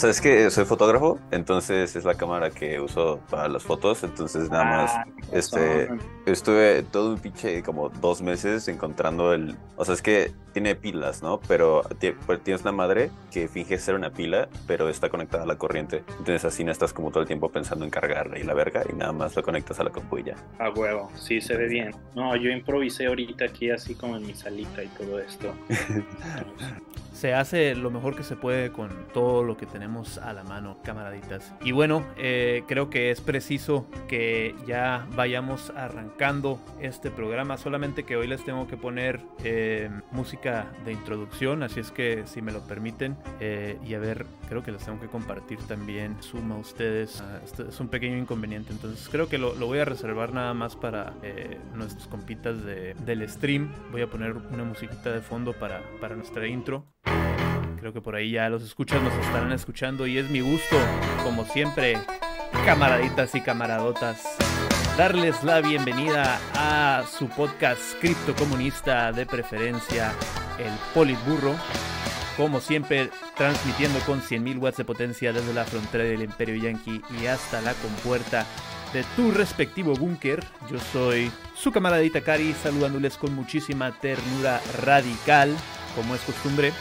O sea, es que soy fotógrafo, entonces es la cámara que uso para las fotos, entonces nada más, Ah, este, razón. estuve todo un pinche como dos meses encontrando el, o sea, es que tiene pilas, ¿no? Pero pues, tienes una madre que finge ser una pila, pero está conectada a la corriente, entonces así no estás como todo el tiempo pensando en cargarla y la verga y nada más lo conectas a la compu y ya. A huevo, sí se ve bien. No, yo improvisé ahorita aquí así como en mi salita y todo esto. Se hace lo mejor que se puede con todo lo que tenemos a la mano, camaraditas. Y bueno, eh, creo que es preciso que ya vayamos arrancando este programa. Solamente que hoy les tengo que poner eh, música de introducción, así es que si me lo permiten, eh, y a ver, creo que les tengo que compartir también Zoom a ustedes. Ah, este es un pequeño inconveniente, entonces creo que lo, lo voy a reservar nada más para eh, nuestros compitas de- del stream. Voy a poner una musiquita de fondo para, para nuestra intro. Creo que por ahí ya los escuchas nos estarán escuchando y es mi gusto, como siempre, camaraditas y camaradotas, darles la bienvenida a su podcast criptocomunista de preferencia, el Politburro. Como siempre, transmitiendo con 100.000 watts de potencia desde la frontera del Imperio Yankee y hasta la compuerta de tu respectivo búnker. Yo soy su camaradita Cari, saludándoles con muchísima ternura radical, como es costumbre.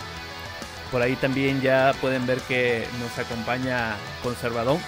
Por ahí también ya pueden ver que nos acompaña Conservadón.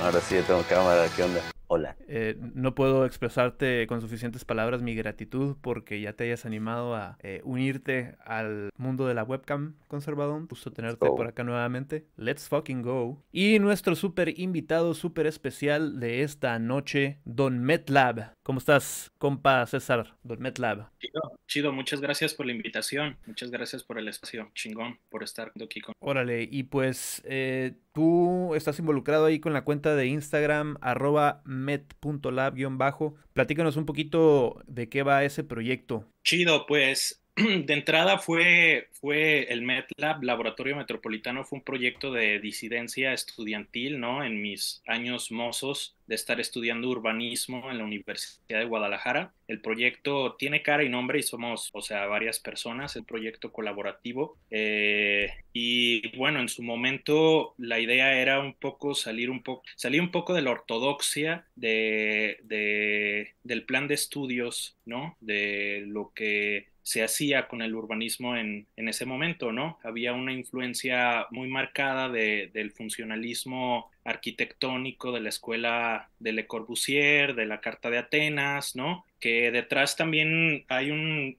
Ahora sí, tengo cámara, ¿qué onda? Hola. Eh, no puedo expresarte con suficientes palabras mi gratitud porque ya te hayas animado a eh, unirte al mundo de la webcam, Conservadón. Gusto tenerte por acá nuevamente. Let's fucking go. Y nuestro súper invitado, súper especial de esta noche, Don Metlab. ¿Cómo estás, compa César? Don Metlab. Chido, chido, muchas gracias por la invitación. Muchas gracias por el espacio. Chingón por estar aquí con. Órale, y pues eh, tú estás involucrado ahí con la cuenta de Instagram, arroba met.lab-bajo. Platícanos un poquito de qué va ese proyecto. Chido, pues de entrada fue, fue el MedLab, Laboratorio Metropolitano, fue un proyecto de disidencia estudiantil, ¿no? En mis años mozos de estar estudiando urbanismo en la Universidad de Guadalajara. El proyecto tiene cara y nombre y somos, o sea, varias personas, el proyecto colaborativo. Eh, y bueno, en su momento la idea era un poco salir un poco, salir un poco de la ortodoxia de, de, del plan de estudios, ¿no? De lo que se hacía con el urbanismo en, en, ese momento, ¿no? Había una influencia muy marcada de, del funcionalismo arquitectónico de la escuela de Le Corbusier, de la Carta de Atenas, ¿no? Que detrás también hay un,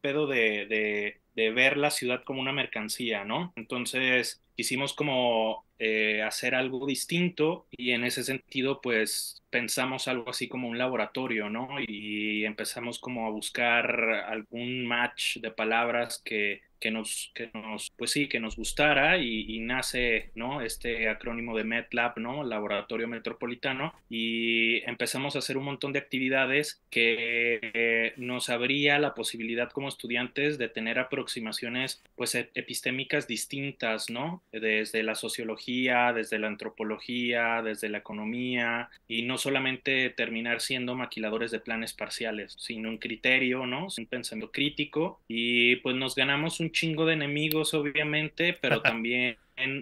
pedo de, de, de, ver la ciudad como una mercancía, ¿no? Entonces quisimos como eh, hacer algo distinto y en ese sentido pues pensamos algo así como un laboratorio, ¿no? Y empezamos como a buscar algún match de palabras que, que nos, que nos, pues sí, que nos gustara y, y, nace, ¿no? Este acrónimo de MedLab, ¿no? Laboratorio Metropolitano y empezamos a hacer un montón de actividades que eh, nos abría la posibilidad como estudiantes de tener aproximaciones, pues, epistémicas distintas, ¿no? Desde la sociología, desde la antropología, desde la economía y no solamente terminar siendo maquiladores de planes parciales, sino un criterio, ¿no? Un pensamiento crítico y pues nos ganamos un chingo de enemigos, obviamente, pero también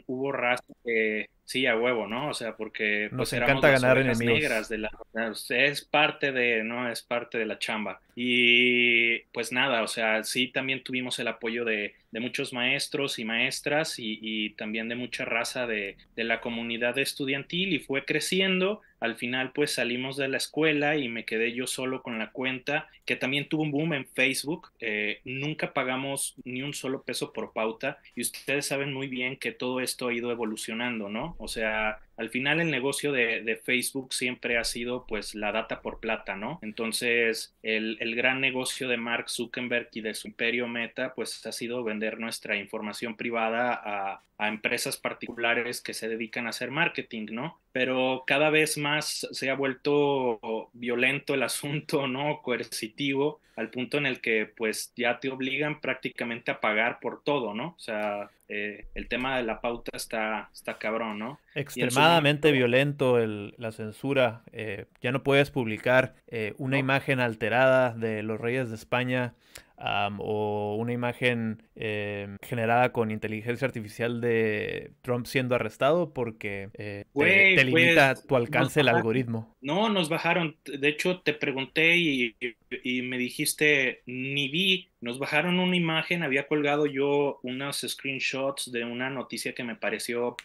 hubo raza que sí a huevo, ¿no? O sea, porque nos pues encanta éramos ganar las enemigos. negras de la es parte de, no, es parte de la chamba. Y pues nada, o sea, sí también tuvimos el apoyo de, de muchos maestros y maestras y, también de mucha raza de, de la comunidad estudiantil y fue creciendo. Al final pues salimos de la escuela y me quedé yo solo con la cuenta que también tuvo un boom en Facebook. Eh, nunca pagamos ni un solo peso por pauta y ustedes saben muy bien que todo esto ha ido evolucionando no o sea al final el negocio de, Facebook siempre ha sido pues la data por plata, ¿no? Entonces el, el, gran negocio de Mark Zuckerberg y de su imperio Meta pues ha sido vender nuestra información privada a, a empresas particulares que se dedican a hacer marketing, ¿no? Pero cada vez más se ha vuelto violento el asunto, ¿no? Coercitivo, al punto en el que pues ya te obligan prácticamente a pagar por todo, ¿no? O sea, eh, el tema de la pauta está, está cabrón, ¿no? Extremadamente momento... violento el, la censura. Eh, ya no puedes publicar eh, una no. imagen alterada de los reyes de España o una imagen eh, generada con inteligencia artificial de Trump siendo arrestado porque eh, te, limita tu alcance el algoritmo. No, nos bajaron. De hecho, te pregunté y, y me dijiste, ni vi, nos bajaron una imagen, había colgado yo unos screenshots de una noticia que me pareció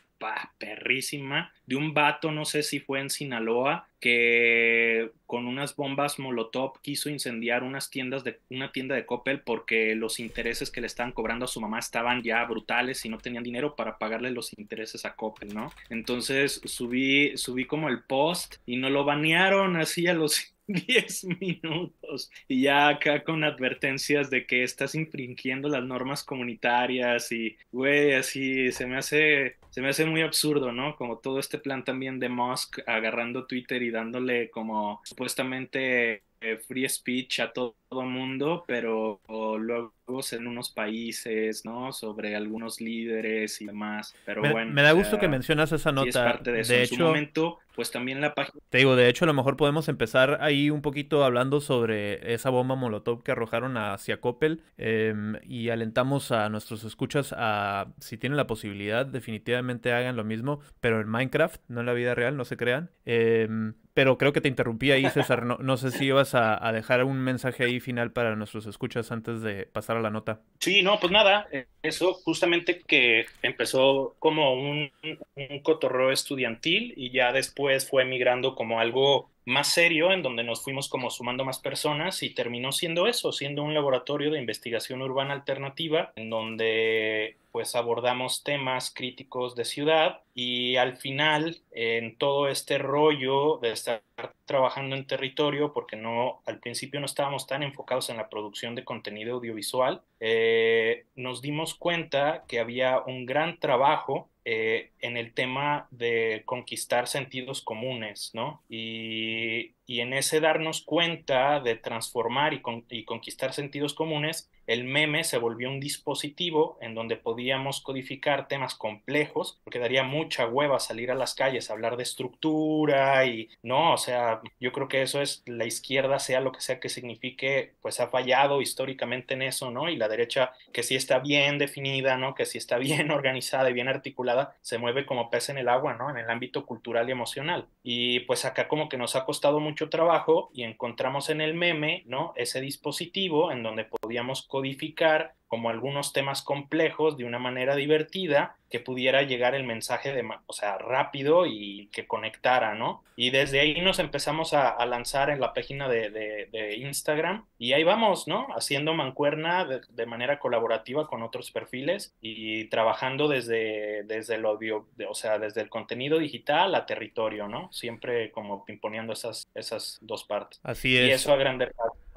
perrísima de un vato, no sé si fue en Sinaloa, que con unas bombas Molotov quiso incendiar unas tiendas de una tienda de Coppel porque los intereses que le estaban cobrando a su mamá estaban ya brutales y no tenían dinero para pagarle los intereses a Coppel, ¿no? Entonces subí subí como el post y no lo banearon así a los 10 minutos y ya acá con advertencias de que estás infringiendo las normas comunitarias y, güey, así se me hace, se me hace muy absurdo, ¿no? Como todo este plan también de Musk agarrando Twitter y dándole como supuestamente eh, free speech a todo el mundo, pero luego en unos países, ¿no? Sobre algunos líderes y demás. Pero me, bueno. Me da gusto que mencionas esa nota. de, de hecho, momento, pues también la página. Te digo, de hecho, a lo mejor podemos empezar ahí un poquito hablando sobre esa bomba Molotov que arrojaron hacia Coppel em, y alentamos a nuestros escuchas a, si tienen la posibilidad, definitivamente hagan lo mismo, pero en Minecraft, no en la vida real, no se crean. Em, pero creo que te interrumpí ahí, César. No, no sé si ibas a, a, dejar un mensaje ahí final para nuestros escuchas antes de pasar a la nota. Sí, no, pues nada, eh, eso justamente que empezó como un, un cotorreo estudiantil y ya después fue migrando como algo más serio, en donde nos fuimos como sumando más personas y terminó siendo eso, siendo un laboratorio de investigación urbana alternativa, en donde pues abordamos temas críticos de ciudad y al final en todo este rollo de estar trabajando en territorio, porque no al principio no estábamos tan enfocados en la producción de contenido audiovisual, eh, nos dimos cuenta que había un gran trabajo eh, en el tema de conquistar sentidos comunes, ¿no? Y, y en ese darnos cuenta de transformar y, con, y, conquistar sentidos comunes, el meme se volvió un dispositivo en donde podíamos codificar temas complejos, porque daría mucha hueva salir a las calles a hablar de estructura y, no, o sea, yo creo que eso es la izquierda, sea lo que sea que signifique, pues ha fallado históricamente en eso, ¿no? Y la derecha, que sí está bien definida, ¿no? Que sí está bien organizada y bien articulada, se mueve como pez en el agua, ¿no? En el ámbito cultural y emocional. Y pues acá como que nos ha costado mucho trabajo y encontramos en el meme, ¿no? Ese dispositivo en donde podíamos codificar como algunos temas complejos de una manera divertida que pudiera llegar el mensaje de, o sea, rápido y que conectara, ¿no? Y desde ahí nos empezamos a, a lanzar en la página de, de, de, Instagram y ahí vamos, ¿no? Haciendo mancuerna de, de, manera colaborativa con otros perfiles y trabajando desde, desde el audio, o sea, desde el contenido digital a territorio, ¿no? Siempre como imponiendo esas, esas dos partes. Así es. Y eso a grande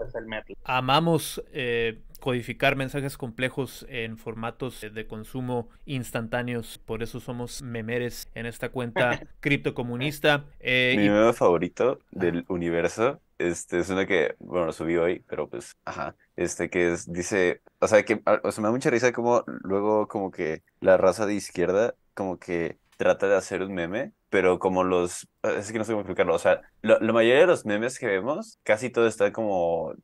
es el metal. Amamos eh, codificar mensajes complejos en formatos de consumo instantáneos. Por eso somos memeres en esta cuenta criptocomunista. Eh, Mi y... meme favorito del universo este, es una que, bueno, lo subí hoy, pero pues, ajá, este que es, dice, o sea, que, o sea, me da mucha risa como luego como que la raza de izquierda como que trata de hacer un meme, pero como los, es que no sé cómo explicarlo, o sea, lo, la mayoría de los memes que vemos, casi todo está como,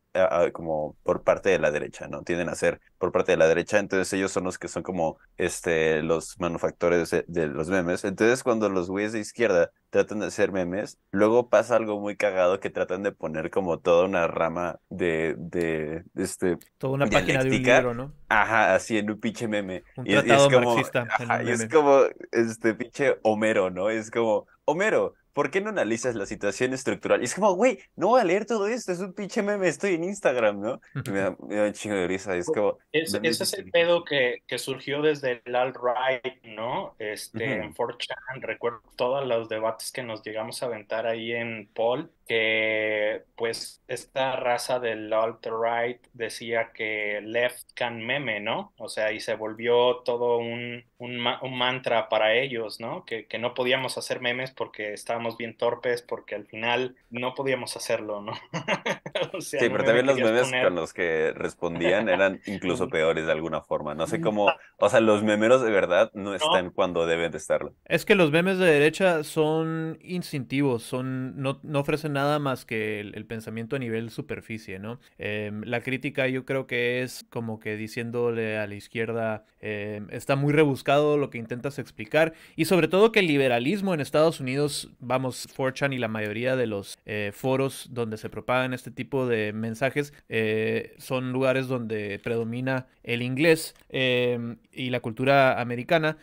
como por parte de la derecha, ¿no? Tienden a ser por parte de la derecha, entonces ellos son los que son como, este, los manufactores de los memes, entonces cuando los güeyes de izquierda tratan de hacer memes, luego pasa algo muy cagado que tratan de poner como toda una rama de, de, de este... Toda una página de un libro, ¿no? Ajá, así en un pinche meme. Un y, tratado y es como, marxista. ajá, y es como, este pinche Homero, ¿no? Es como, Homero, ¿por qué no analizas la situación estructural? Y es como, güey, no voy a leer todo esto, es un pinche meme, estoy en Instagram, ¿no? Y me, da, me da un chingo de risa, es como... Es, ese es el pedo que, que surgió desde el alt-right, ¿no? Este, uh -huh. en 4chan, recuerdo todos los debates que nos llegamos a aventar ahí en Paul, que pues esta raza del alt-right decía que left can meme, ¿no? O sea, y se volvió todo un, un, ma un mantra para ellos, ¿no? Que, que, no podíamos hacer memes porque estábamos bien torpes, porque al final no podíamos hacerlo, ¿no? o sea, sí, pero también los memes poner... con los que respondían eran incluso peores de alguna forma. No sé cómo, o sea, los memeros de verdad no están no. cuando deben de estarlo. Es que los memes de derecha son instintivos, son, no, no ofrecen nada más que el, pensamiento a nivel superficie, ¿no? Em, la crítica yo creo que es como que diciéndole a la izquierda, em, está muy rebuscado lo que intentas explicar y sobre todo que el liberalismo en Estados Unidos, vamos, 4chan y la mayoría de los eh, foros donde se propagan este tipo de mensajes eh, son lugares donde predomina el inglés em, y la cultura americana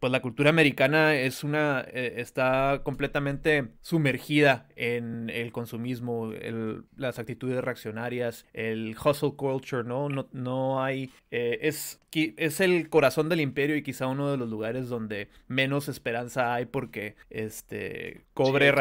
pues la cultura americana es una eh, está completamente sumergida en el consumismo, las actitudes reaccionarias, el hustle culture, ¿no? No, no hay eh, es es el corazón del imperio y quizá uno de los lugares donde menos esperanza hay porque este cobre,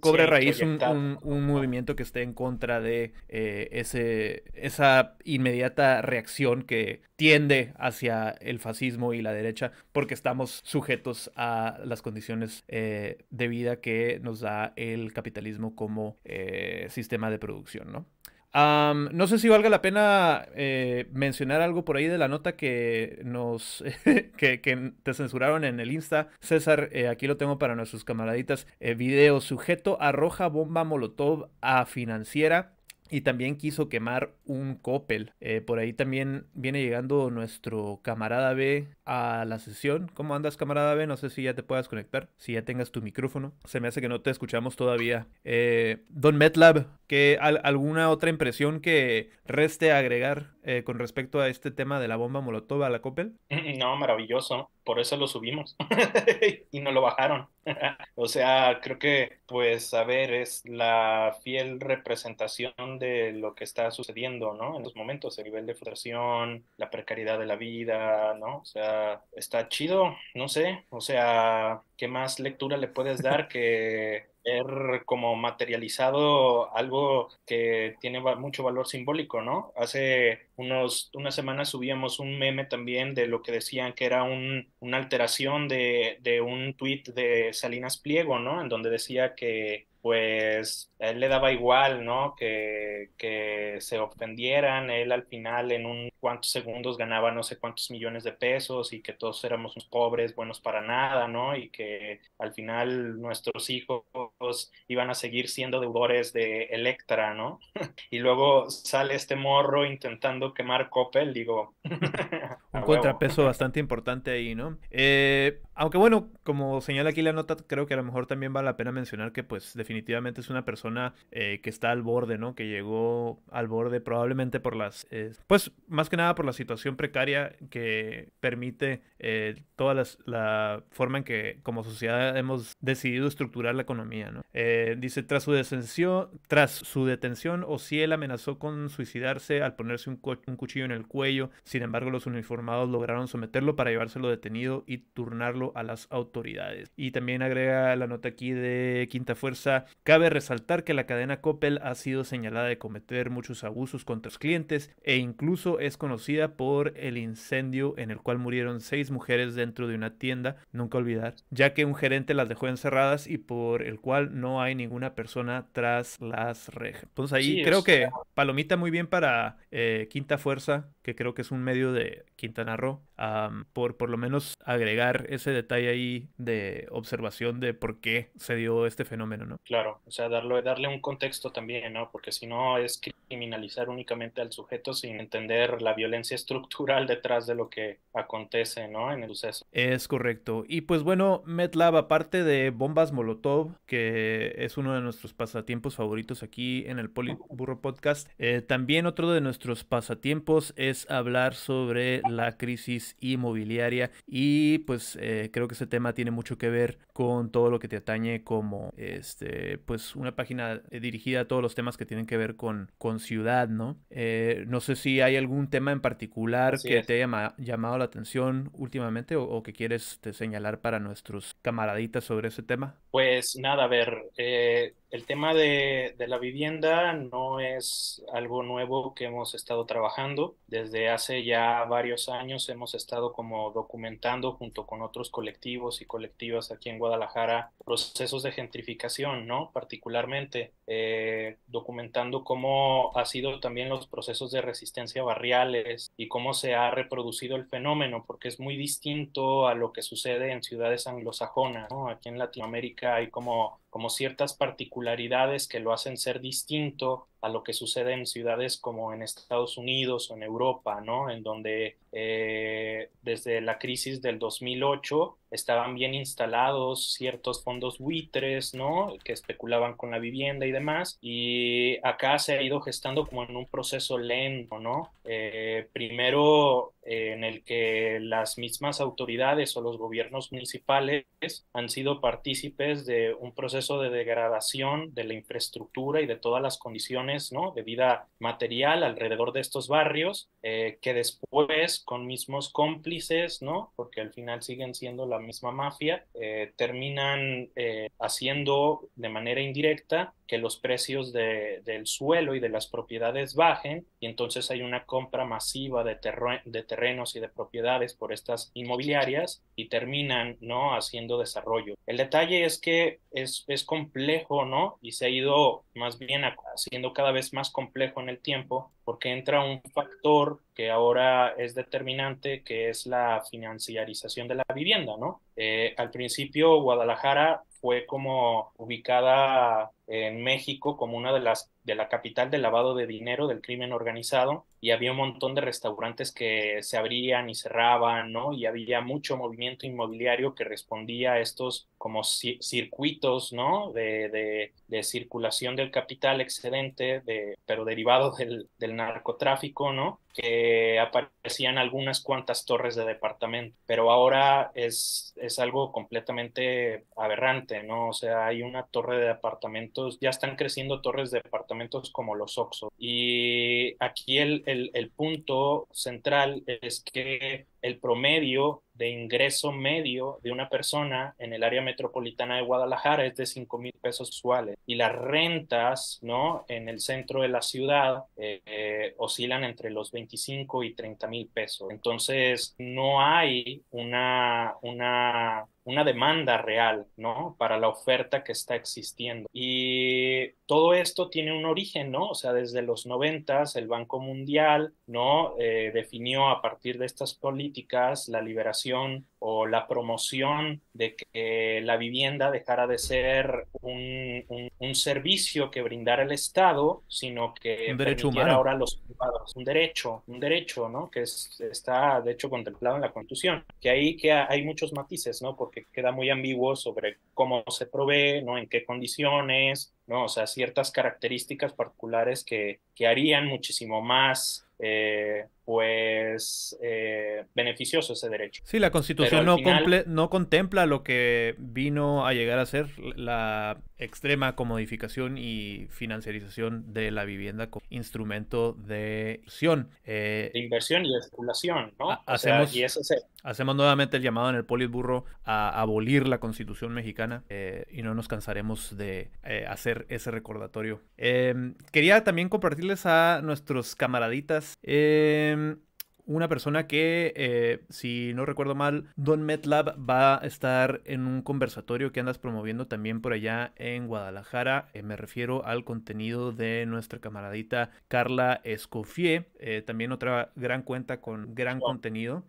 cobre raíz un, un, movimiento que esté en contra de eh, ese esa inmediata reacción que tiende hacia el fascismo y la derecha porque estamos sujetos a las condiciones eh, de vida que nos da el capitalismo como eh, sistema de producción, ¿no? No sé si valga la pena eh, mencionar algo por ahí de la nota que nos que, te censuraron en el Insta. César, aquí lo tengo para nuestros camaraditas. video sujeto arroja bomba molotov a financiera y también quiso quemar un Coppel. Eh, por ahí también viene llegando nuestro camarada B a la sesión. ¿Cómo andas, camarada B? No sé si ya te puedas conectar, si ya tengas tu micrófono. Se me hace que no te escuchamos todavía. Eh, Don Metlab, ¿qué, ¿alguna otra impresión que reste agregar eh, con respecto a este tema de la bomba molotov a la Coppel? No, maravilloso. Por eso lo subimos y no lo bajaron. o sea, creo que, pues, a ver, es la fiel representación de lo que está sucediendo, ¿no? En los momentos, el nivel de frustración, la precariedad de la vida, ¿no? O sea, está chido, no sé. O sea, ¿qué más lectura le puedes dar que ver como materializado algo que tiene mucho valor simbólico, ¿no? Hace unos, unas semanas subíamos un meme también de lo que decían que era un, una alteración de, de un tuit de Salinas Pliego, ¿no? En donde decía que pues a él le daba igual, ¿no? Que, que, se ofendieran, él al final en un cuantos segundos ganaba no sé cuántos millones de pesos y que todos éramos unos pobres, buenos para nada, ¿no? Y que al final nuestros hijos iban a seguir siendo deudores de Electra, ¿no? y luego sale este morro intentando quemar Coppel, digo. un contrapeso bastante importante ahí, ¿no? Eh, aunque bueno, como señala aquí la nota, creo que a lo mejor también vale la pena mencionar que pues definitivamente definitivamente es una persona eh, que está al borde, ¿no? Que llegó al borde probablemente por las, eh, pues más que nada por la situación precaria que permite eh, toda la forma en que como sociedad hemos decidido estructurar la economía, ¿no? dice, tras su detención, tras su detención, él amenazó con suicidarse al ponerse un, un cuchillo en el cuello. Sin embargo, los uniformados lograron someterlo para llevárselo detenido y turnarlo a las autoridades. Y también agrega la nota aquí de Quinta Fuerza cabe resaltar que la cadena Coppel ha sido señalada de cometer muchos abusos contra los clientes e incluso es conocida por el incendio en el cual murieron seis mujeres dentro de una tienda, nunca olvidar, ya que un gerente las dejó encerradas y por el cual no hay ninguna persona tras las rejas. Entonces ahí creo que palomita muy bien para eh, Quinta Fuerza, que creo que es un medio de Quintana Roo, por por lo menos agregar ese detalle ahí de observación de por qué se dio este fenómeno, ¿no? Claro, o sea, darle, darle un contexto también, ¿no? Porque si no es criminalizar únicamente al sujeto sin entender la violencia estructural detrás de lo que acontece, ¿no? En el suceso. Es correcto. Y pues bueno, MetLab, aparte de bombas Molotov, que es uno de nuestros pasatiempos favoritos aquí en el Poliburro Podcast, eh, también otro de nuestros pasatiempos es hablar sobre la crisis inmobiliaria y pues eh, creo que ese tema tiene mucho que ver con todo lo que te atañe como este eh, pues una página eh, dirigida a todos los temas que tienen que ver con, con ciudad, ¿no? Eh, no sé si hay algún tema en particular que te haya llamado la atención últimamente o, que quieres señalar para nuestros camaraditas sobre ese tema. Pues nada, a ver, el tema de, la vivienda no es algo nuevo que hemos estado trabajando. Desde hace ya varios años hemos estado como documentando junto con otros colectivos y colectivas aquí en Guadalajara procesos de gentrificación, ¿no? Particularmente eh, documentando cómo ha sido también los procesos de resistencia barriales y cómo se ha reproducido el fenómeno, porque es muy distinto a lo que sucede en ciudades anglosajonas. Aquí en Latinoamérica hay como como ciertas particularidades que lo hacen ser distinto a lo que sucede en ciudades como en Estados Unidos o en Europa, ¿no? En donde eh, desde la crisis del 2008 estaban bien instalados ciertos fondos buitres, ¿no? Que especulaban con la vivienda y demás. Y acá se ha ido gestando como en un proceso lento, ¿no? Eh, primero eh, en el que las mismas autoridades o los gobiernos municipales han sido partícipes de un proceso de degradación de la infraestructura y de todas las condiciones ¿no? de vida material alrededor de estos barrios, eh, que después con mismos cómplices, ¿no? porque al final siguen siendo la misma mafia, eh, terminan haciendo de manera indirecta que los precios del suelo y de las propiedades bajen y entonces hay una compra masiva de, de terrenos y de propiedades por estas inmobiliarias y terminan no haciendo desarrollo. El detalle es que es, es complejo, ¿no? Y se ha ido más bien haciendo cada vez más complejo en el tiempo porque entra un factor que ahora es determinante, que es la financiarización de la vivienda, ¿no? Eh, al principio Guadalajara fue como ubicada en México como una de las de la capital del lavado de dinero del crimen organizado y había un montón de restaurantes que se abrían y cerraban, ¿no? Y había mucho movimiento inmobiliario que respondía a estos como circuitos, ¿no? De, de, de circulación del capital excedente, de, pero derivado del, del narcotráfico, ¿no? que aparecían algunas cuantas torres de departamento, pero ahora es, es algo completamente aberrante, ¿no? O sea, hay una torre de departamentos, ya están creciendo torres de departamentos como los Oxo. Y aquí el, el, el punto central es que el promedio de ingreso medio de una persona en el área metropolitana de Guadalajara es de 5 mil pesos usuales y las rentas no en el centro de la ciudad eh, eh, oscilan entre los 25 y 30 mil pesos entonces no hay una una una demanda real, ¿no? Para la oferta que está existiendo. Y todo esto tiene un origen, ¿no? O sea, desde los noventas el Banco Mundial, ¿no? Eh, definió a partir de estas políticas la liberación o la promoción de que la vivienda dejara de ser un, un, servicio que brindara el Estado, sino que un derecho humano. ahora los privados, un derecho, un derecho, ¿no? Que es, está de hecho contemplado en la Constitución, que ahí que hay muchos matices, ¿no? Porque queda muy ambiguo sobre cómo se provee, ¿no? En qué condiciones, ¿no? O sea, ciertas características particulares que, que harían muchísimo más eh, pues eh, beneficioso ese derecho. Sí, la constitución no, no contempla lo que vino a llegar a ser la extrema comodificación y financiarización de la vivienda como instrumento de inversión. Eh, de inversión y de especulación, ¿no? Hacemos, hacemos nuevamente el llamado en el Politburro a abolir la constitución mexicana eh, y no nos cansaremos de hacer ese recordatorio. Em, quería también compartirles a nuestros camaraditas. Eh, Um, una persona que, eh, si no recuerdo mal, Don Metlab va a estar en un conversatorio que andas promoviendo también por allá en Guadalajara. Eh, me refiero al contenido de nuestra camaradita Carla Escoffier, eh, también otra gran cuenta con gran contenido.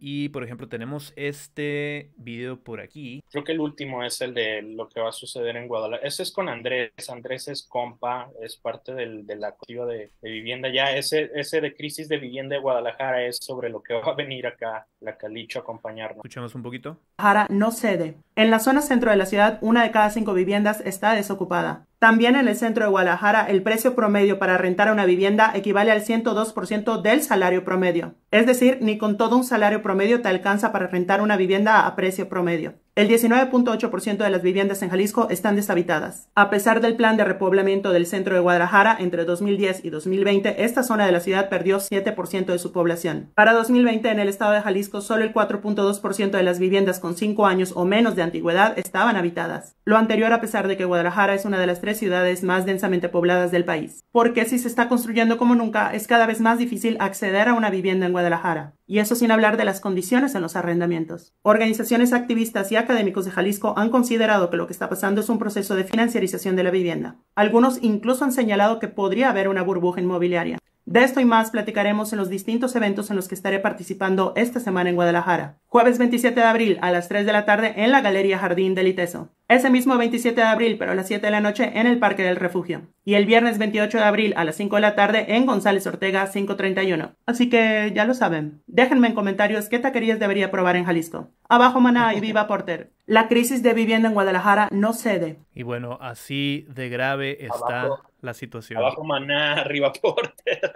y, por ejemplo, tenemos este video por aquí. Creo que el último es el de lo que va a suceder en Guadalajara. Ese es con Andrés. Andrés es compa, es parte del, de la activa de, de vivienda. Ya ese, ese de crisis de vivienda de Guadalajara es sobre lo que va a venir acá la Calicho a acompañarnos. Escuchamos un poquito. Jara no cede. En la zona centro de la ciudad, una de cada cinco viviendas está desocupada. También en el centro de Guadalajara, el precio promedio para rentar una vivienda equivale al 102% del salario promedio. Es decir, ni con todo un salario promedio te alcanza para rentar una vivienda a precio promedio. El 19.8% de las viviendas en Jalisco están deshabitadas. A pesar del plan de repoblamiento del centro de Guadalajara entre 2010 y 2020, esta zona de la ciudad perdió 7% de su población. Para 2020, en el estado de Jalisco, solo el 4.2% de las viviendas con 5 años o menos de antigüedad estaban habitadas. Lo anterior a pesar de que Guadalajara es una de las tres ciudades más densamente pobladas del país. Porque si se está construyendo como nunca, es cada vez más difícil acceder a una vivienda en Guadalajara. Y eso sin hablar de las condiciones en los arrendamientos. Organizaciones activistas y académicos de Jalisco han considerado que lo que está pasando es un proceso de financiarización de la vivienda. Algunos incluso han señalado que podría haber una burbuja inmobiliaria. De esto y más platicaremos en los distintos eventos en los que estaré participando esta semana en Guadalajara. Jueves 27 de abril a las 3 de la tarde en la Galería Jardín del ITESO. Ese mismo 27 de abril, pero a las 7 de la noche, en el Parque del Refugio. Y el viernes 28 de abril a las 5 de la tarde en González Ortega 531. Así que ya lo saben. Déjenme en comentarios qué taquerías debería probar en Jalisco. Abajo Maná y viva Porter. La crisis de vivienda en Guadalajara no cede. Y bueno, así de grave está la situación. Abajo Maná, arriba Porter.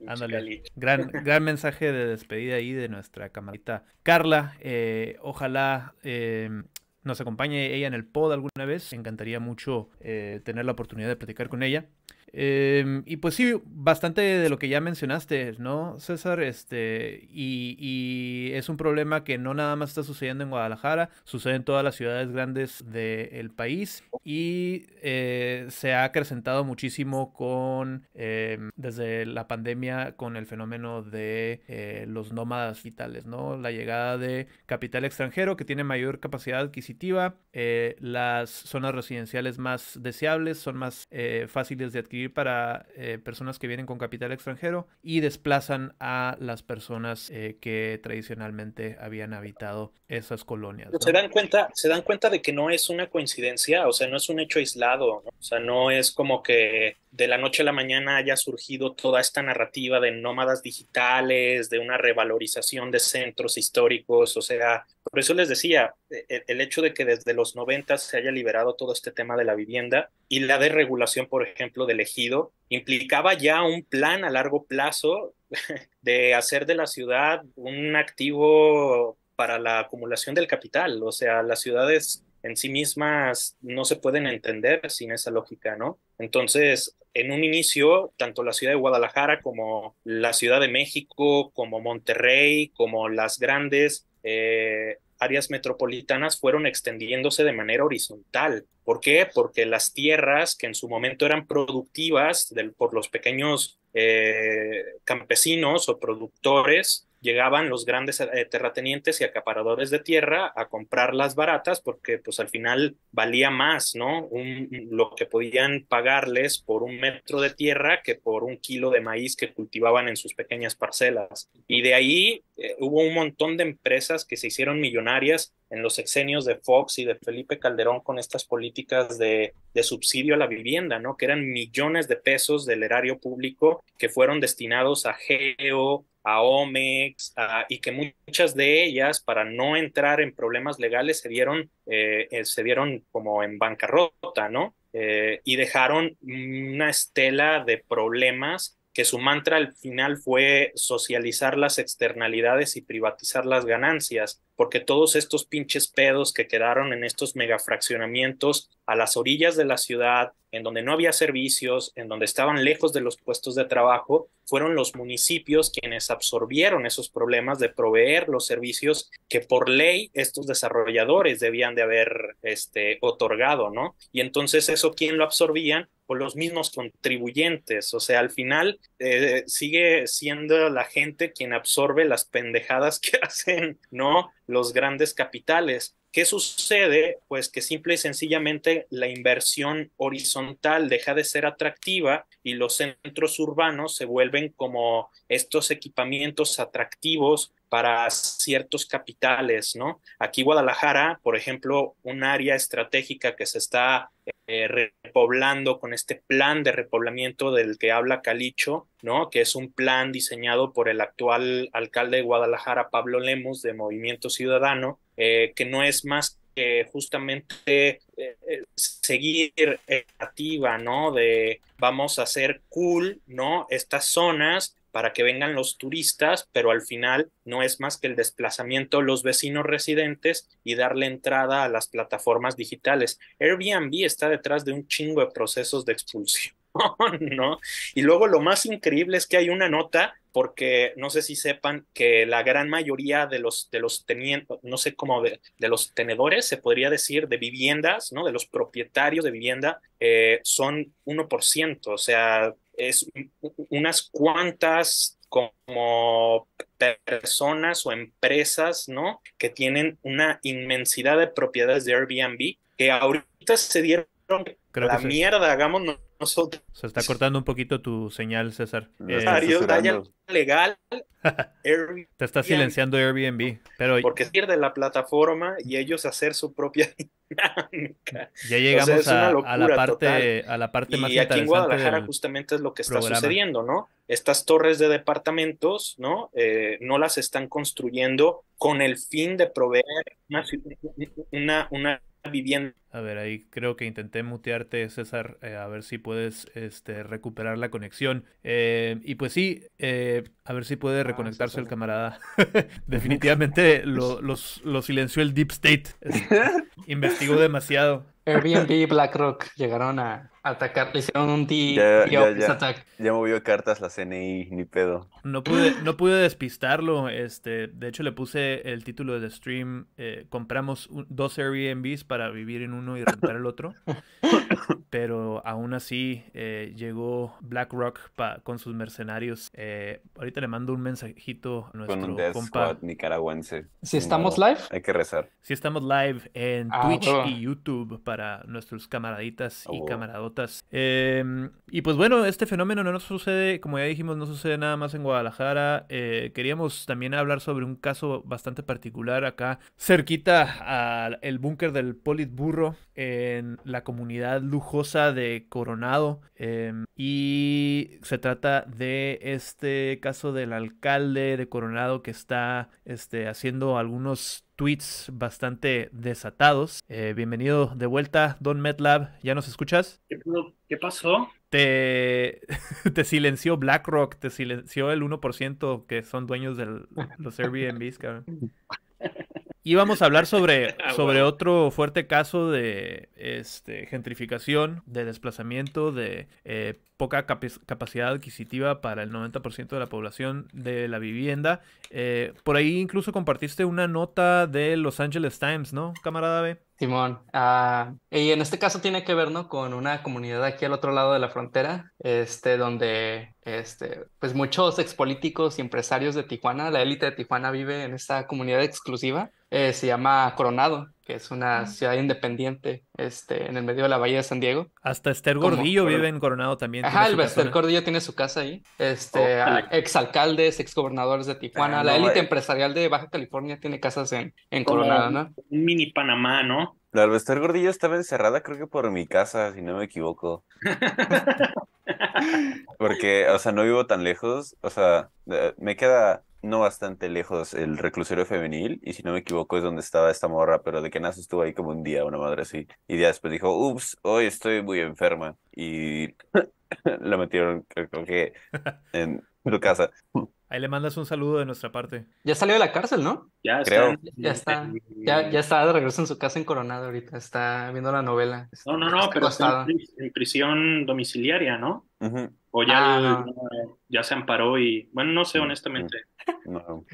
Ándale. Gran, gran mensaje de despedida ahí de nuestra camarita Carla. Eh, ojalá eh, nos acompañe ella en el pod alguna vez. Me encantaría mucho eh, tener la oportunidad de platicar con ella. Em, y pues sí, bastante de lo que ya mencionaste, ¿no, César? Este, y, es un problema que no nada más está sucediendo en Guadalajara, sucede en todas las ciudades grandes del país y eh, se ha acrecentado muchísimo con, em, desde la pandemia, con el fenómeno de eh, los nómadas vitales, ¿no? La llegada de capital extranjero que tiene mayor capacidad adquisitiva, eh, las zonas residenciales más deseables son más fáciles de adquirir para eh, personas que vienen con capital extranjero y desplazan a las personas eh, que tradicionalmente habían habitado esas colonias. Se dan cuenta, se dan cuenta de que no es una coincidencia, o sea, no es un hecho aislado, o sea, no es como que de la noche a la mañana haya surgido toda esta narrativa de nómadas digitales, de una revalorización de centros históricos, o sea, por eso les decía, e, e, el hecho de que desde los 90 se haya liberado todo este tema de la vivienda y la desregulación, por ejemplo, del ejido, implicaba ya un plan a largo plazo de hacer de la ciudad un activo para la acumulación del capital, o sea, las ciudades en sí mismas no se pueden entender sin esa lógica, ¿no? Entonces, en un inicio, tanto la ciudad de Guadalajara como la Ciudad de México, como Monterrey, como las grandes eh, áreas metropolitanas fueron extendiéndose de manera horizontal. ¿Por qué? Porque las tierras que en su momento eran productivas por los pequeños eh, campesinos o productores llegaban los grandes eh, terratenientes y acaparadores de tierra a comprar las baratas porque pues al final valía más, ¿no? lo que podían pagarles por un metro de tierra que por un kilo de maíz que cultivaban en sus pequeñas parcelas. Y de ahí eh, hubo un montón de empresas que se hicieron millonarias en los exenios de Fox y de Felipe Calderón con estas políticas de, de, subsidio a la vivienda, ¿no? Que eran millones de pesos del erario público que fueron destinados a Geo, a Omex, y que muchas de ellas, para no entrar en problemas legales, se dieron, eh, eh, se dieron como en bancarrota, ¿no? Eh, y dejaron una estela de problemas que su mantra al final fue socializar las externalidades y privatizar las ganancias, porque todos estos pinches pedos que quedaron en estos megafraccionamientos a las orillas de la ciudad, en donde no había servicios, en donde estaban lejos de los puestos de trabajo, fueron los municipios quienes absorbieron esos problemas de proveer los servicios que por ley estos desarrolladores debían de haber este, otorgado, ¿no? Y entonces eso, ¿quién lo absorbían? Pues los mismos contribuyentes, o sea, al final eh, sigue siendo la gente quien absorbe las pendejadas que hacen, ¿no? Los grandes capitales. ¿Qué sucede? Pues que simple y sencillamente la inversión horizontal deja de ser atractiva y los centros urbanos se vuelven como estos equipamientos atractivos para ciertos capitales, ¿no? Aquí Guadalajara, por ejemplo, un área estratégica que se está eh, repoblando con este plan de repoblamiento del que habla Calicho, ¿no? Que es un plan diseñado por el actual alcalde de Guadalajara, Pablo Lemos, de Movimiento Ciudadano, eh, que no es más que justamente eh, eh, seguir activa, ¿no? De vamos a hacer cool, ¿no? Estas zonas para que vengan los turistas, pero al final no es más que el desplazamiento de los vecinos residentes y darle entrada a las plataformas digitales. Airbnb está detrás de un chingo de procesos de expulsión. ¿no? Y luego lo más increíble es que hay una nota, porque no sé si sepan que la gran mayoría de los, de los tenientes, no sé cómo, de, los tenedores, se podría decir, de viviendas, ¿no? De los propietarios de vivienda, eh, son 1%, o sea, es unas cuantas como personas o empresas, ¿no? Que tienen una inmensidad de propiedades de Airbnb que ahorita se dieron la mierda, hagamos nosotros. Se está cortando un poquito tu señal, César. Eh, legal Airbnb, te está silenciando Airbnb, pero porque pierde la plataforma y ellos hacer su propia dinámica. ya llegamos a, la parte, a la parte más Y aquí en Guadalajara del- justamente es lo que está programa. sucediendo, ¿no? Estas torres de departamentos, ¿no? Eh, no las están construyendo con el fin de proveer una, una, una vivienda. A ver, ahí creo que intenté mutearte, César, eh, a ver si puedes este, recuperar la conexión. Eh, y pues sí, eh, a ver si puede reconectarse el camarada. Definitivamente lo, los- lo silenció el Deep State. Es- investigó demasiado. Airbnb y BlackRock llegaron a atacar, le hicieron un Ya, ya, ya. attack. Ya movió cartas la CNI, ni pedo. No pude, no pude despistarlo. Este, de hecho, le puse el título del stream. eh, compramos un- dos Airbnbs para vivir en uno y rentar el otro. Pero aún así eh, llegó BlackRock pa- con sus mercenarios. Eh, ahorita le mando un mensajito a Con nuestro un Death compa. Squad nicaragüense. Si estamos live, Hay que rezar. Sí estamos live en Ah, Twitch y YouTube para nuestros camaraditas y Oh. Eh, y pues bueno, este fenómeno no nos sucede, como ya dijimos, no sucede nada más en Guadalajara. Eh, queríamos también hablar sobre un caso bastante particular acá, cerquita al búnker del Politburro, en la comunidad lujosa de Coronado. Eh, y se trata de este caso del alcalde de Coronado que está este, haciendo algunos tweets bastante desatados. Eh, bienvenido de vuelta, Don MetLab. ¿Ya nos escuchas? ¿Qué, qué pasó? Te, te silenció BlackRock, te silenció el 1% que son dueños de los Airbnbs, cabrón. Y vamos a hablar sobre, Ah, sobre bueno. otro fuerte caso de este, gentrificación, de desplazamiento, de eh, poca capacidad adquisitiva para el 90% de la población de la vivienda. Eh, por ahí incluso compartiste una nota de Los Angeles Times, ¿no, camarada B? Simón. Ah, y en este caso tiene que ver, ¿no? Con una comunidad aquí al otro lado de la frontera, este, donde, este, pues muchos expolíticos y empresarios de Tijuana, la élite de Tijuana vive en esta comunidad exclusiva. Eh, se llama Coronado, que es una ciudad independiente, este, en el medio de la Bahía de San Diego. Hasta Esther ¿Cómo? Gordillo vive en Coronado también. Ajá, el casona. Cordillo tiene su casa ahí. Este, ah, exalcaldes, exgobernadores de Tijuana, Ah, la no, élite eh. empresarial de Baja California tiene casas en, en Coronado, ¿no? un mini Panamá, ¿no? La Albester Gordillo estaba encerrada, creo que por mi casa, si no me equivoco. Porque, o sea, no vivo tan lejos. O sea, eh, me queda no bastante lejos el reclusorio femenil. Y si no me equivoco, es donde estaba esta morra. Pero de que nace estuvo ahí como un día, una madre así. Y ya después dijo, ups, hoy estoy muy enferma. Y la metieron, creo que, en su casa. Ahí le mandas un saludo de nuestra parte. Ya salió de la cárcel, ¿no? Ya Creo. está. Ya está, ya, ya está de regreso en su casa en Coronado ahorita, está viendo la novela. No, no, no, Está pero está en, pri- en prisión domiciliaria, ¿no? O ya, Ah, el- no. ya se amparó y, bueno, no sé honestamente. no.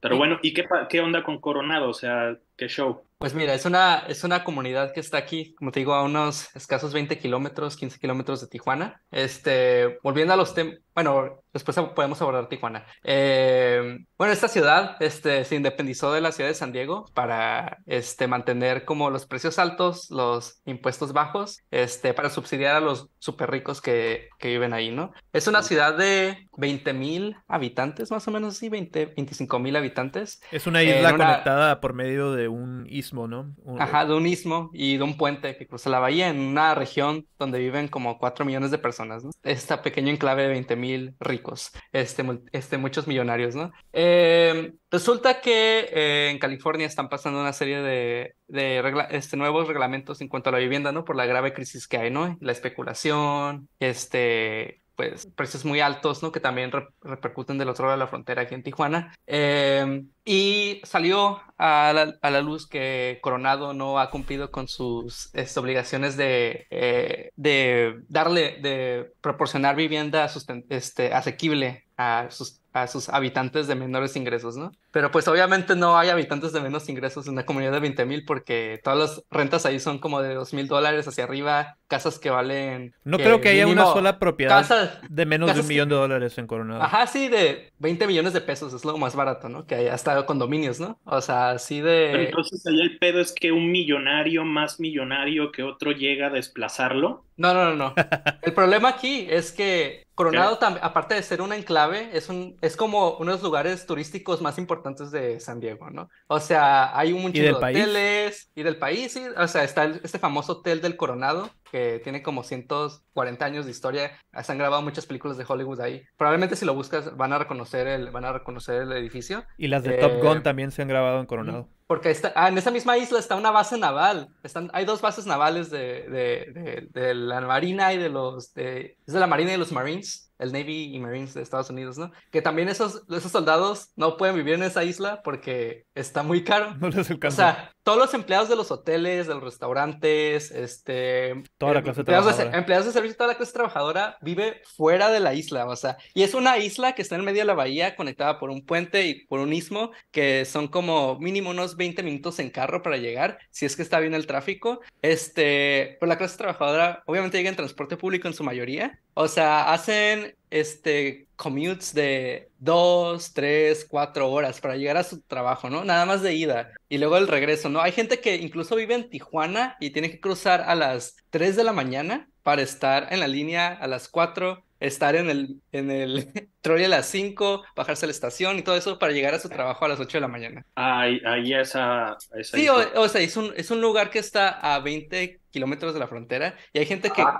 Pero bueno, ¿y qué, qué onda con Coronado? O sea, ¿qué show? Pues mira, es una, es una comunidad que está aquí, como te digo, a unos escasos 20 kilómetros, 15 kilómetros de Tijuana. Este, volviendo a los temas, bueno, después podemos abordar Tijuana. Eh, bueno, esta ciudad este, se independizó de la ciudad de San Diego para este, mantener como los precios altos, los impuestos bajos, este, para subsidiar a los súper ricos que, que viven ahí, ¿no? Es una ciudad de 20 mil habitantes, más o menos así, 20, 25 mil habitantes. Es una isla conectada por medio de un istmo, ¿no? Un- Ajá, de un istmo y de un puente que cruza la bahía en una región donde viven como 4 millones de personas, ¿no? Esta pequeño enclave de 20 mil ricos, este, este, muchos millonarios, ¿no? Eh, resulta que eh, en California están pasando una serie de, de este, nuevos reglamentos en cuanto a la vivienda, ¿no? Por la grave crisis que hay, ¿no? La especulación, este... Pues precios muy altos, ¿no? Que también re- repercuten del otro lado de la frontera aquí en Tijuana. Eh, y salió a la, luz que Coronado no ha cumplido con sus este, obligaciones de, eh, de darle, de proporcionar vivienda este, asequible a sus, a sus habitantes de menores ingresos, ¿no? Pero pues obviamente no hay habitantes de menos ingresos en una comunidad de 20 mil porque todas las rentas ahí son como de 2 mil dólares hacia arriba, casas que valen... No creo que haya una sola propiedad Casas, de menos de un millón de dólares en Coronado. Ajá, sí, de 20 millones de pesos es lo más barato, ¿no? Que hay hasta condominios, ¿no? O sea, así Pero de... entonces allá el pedo es que un millonario más millonario que otro llega a desplazarlo. No, no, no, no. El problema aquí es que Coronado, aparte de ser un enclave, es, un, es como uno de los lugares turísticos más importantes de San Diego, ¿no? O sea, hay un mundo de hoteles y del país, sí. O sea, está este famoso hotel del Coronado, que tiene como 140 años de historia. Se han grabado muchas películas de Hollywood ahí. Probablemente si lo buscas van a reconocer el, van a reconocer el edificio. Y las de Top Gun eh, también se han grabado en Coronado. Porque está, ah, en esa misma isla está una base naval. Están, hay dos bases navales de, de, de, la Marina y de los... es de la Marina y los Marines el Navy y Marines de Estados Unidos, ¿no? Que también esos, esos soldados no pueden vivir en esa isla porque está muy caro. No les alcanza. O sea, todos los empleados de los hoteles, de los restaurantes, este... Toda la clase empleados de, empleados de servicio, toda la clase trabajadora vive fuera de la isla, o sea, y es una isla que está en medio de la bahía conectada por un puente y por un istmo que son como mínimo unos 20 minutos en carro para llegar, si es que está bien el tráfico. Este, pues la clase trabajadora obviamente llega en transporte público en su mayoría, o sea, hacen este commutes de dos, tres, cuatro horas para llegar a su trabajo, ¿no? Nada más de ida y luego el regreso, ¿no? Hay gente que incluso vive en Tijuana y tiene que cruzar a las 3 de la mañana para estar en la línea a las 4 estar en el, en el trolley a las 5, bajarse a la estación y todo eso para llegar a su trabajo a las 8 de la mañana. Ahí, ahí esa, esa Sí, o, sea, es un, es un lugar que está a 20 kilómetros de la frontera y hay gente que, ah,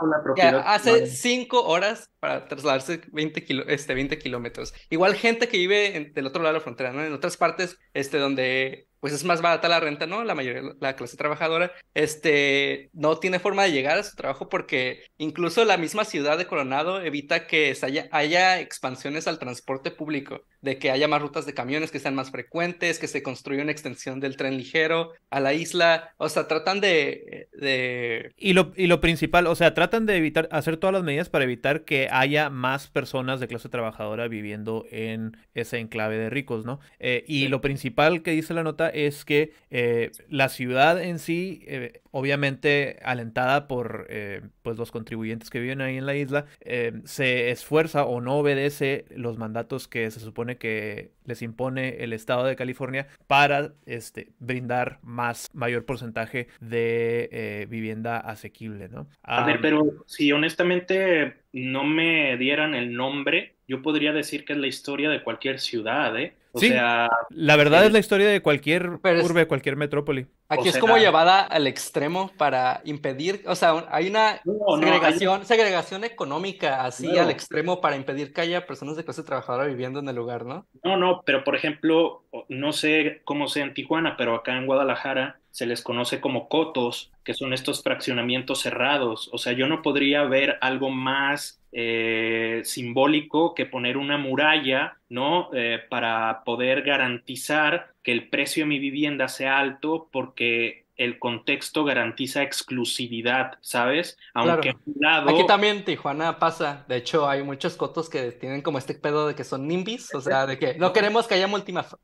hace 5 horas para trasladarse 20, kilo, este, 20 kilómetros. Igual gente que vive del otro lado de la frontera, ¿no? En otras partes este, donde pues es más barata la renta, ¿no? La mayoría, la clase trabajadora, este, no tiene forma de llegar a su trabajo porque incluso la misma ciudad de Coronado evita que haya, haya expansiones al transporte público, de que haya más rutas de camiones que sean más frecuentes, que se construya una extensión del tren ligero a la isla, o sea, tratan de... de... Y, lo, y lo principal, o sea, tratan de evitar, hacer todas las medidas para evitar que haya más personas de clase trabajadora viviendo en ese enclave de ricos, ¿no? Eh, y lo principal que dice la nota es que eh, la ciudad en sí, eh, obviamente alentada por eh, pues los contribuyentes que viven ahí en la isla, se esfuerza o no obedece los mandatos que se supone que les impone el estado de California para este, brindar más, mayor porcentaje de vivienda asequible, ¿no? A ver, pero si honestamente no me dieran el nombre, yo podría decir que es la historia de cualquier ciudad, ¿eh? O sí, sea, la verdad es la historia de cualquier urbe, cualquier metrópoli. Aquí es como llevada al extremo para impedir, o sea, hay una segregación, segregación económica así al extremo para impedir que haya personas de clase trabajadora viviendo en el lugar, ¿no? No, no, pero por ejemplo, no sé cómo sea en Tijuana, pero acá en Guadalajara se les conoce como cotos, que son estos fraccionamientos cerrados. O sea, yo no podría ver algo más eh, simbólico que poner una muralla, ¿no? Eh, para poder garantizar que el precio de mi vivienda sea alto porque el contexto garantiza exclusividad, ¿sabes? Aunque lado... Aquí también Tijuana pasa, de hecho hay muchos cotos que tienen como este pedo de que son nimbis, o sea, de que no queremos que haya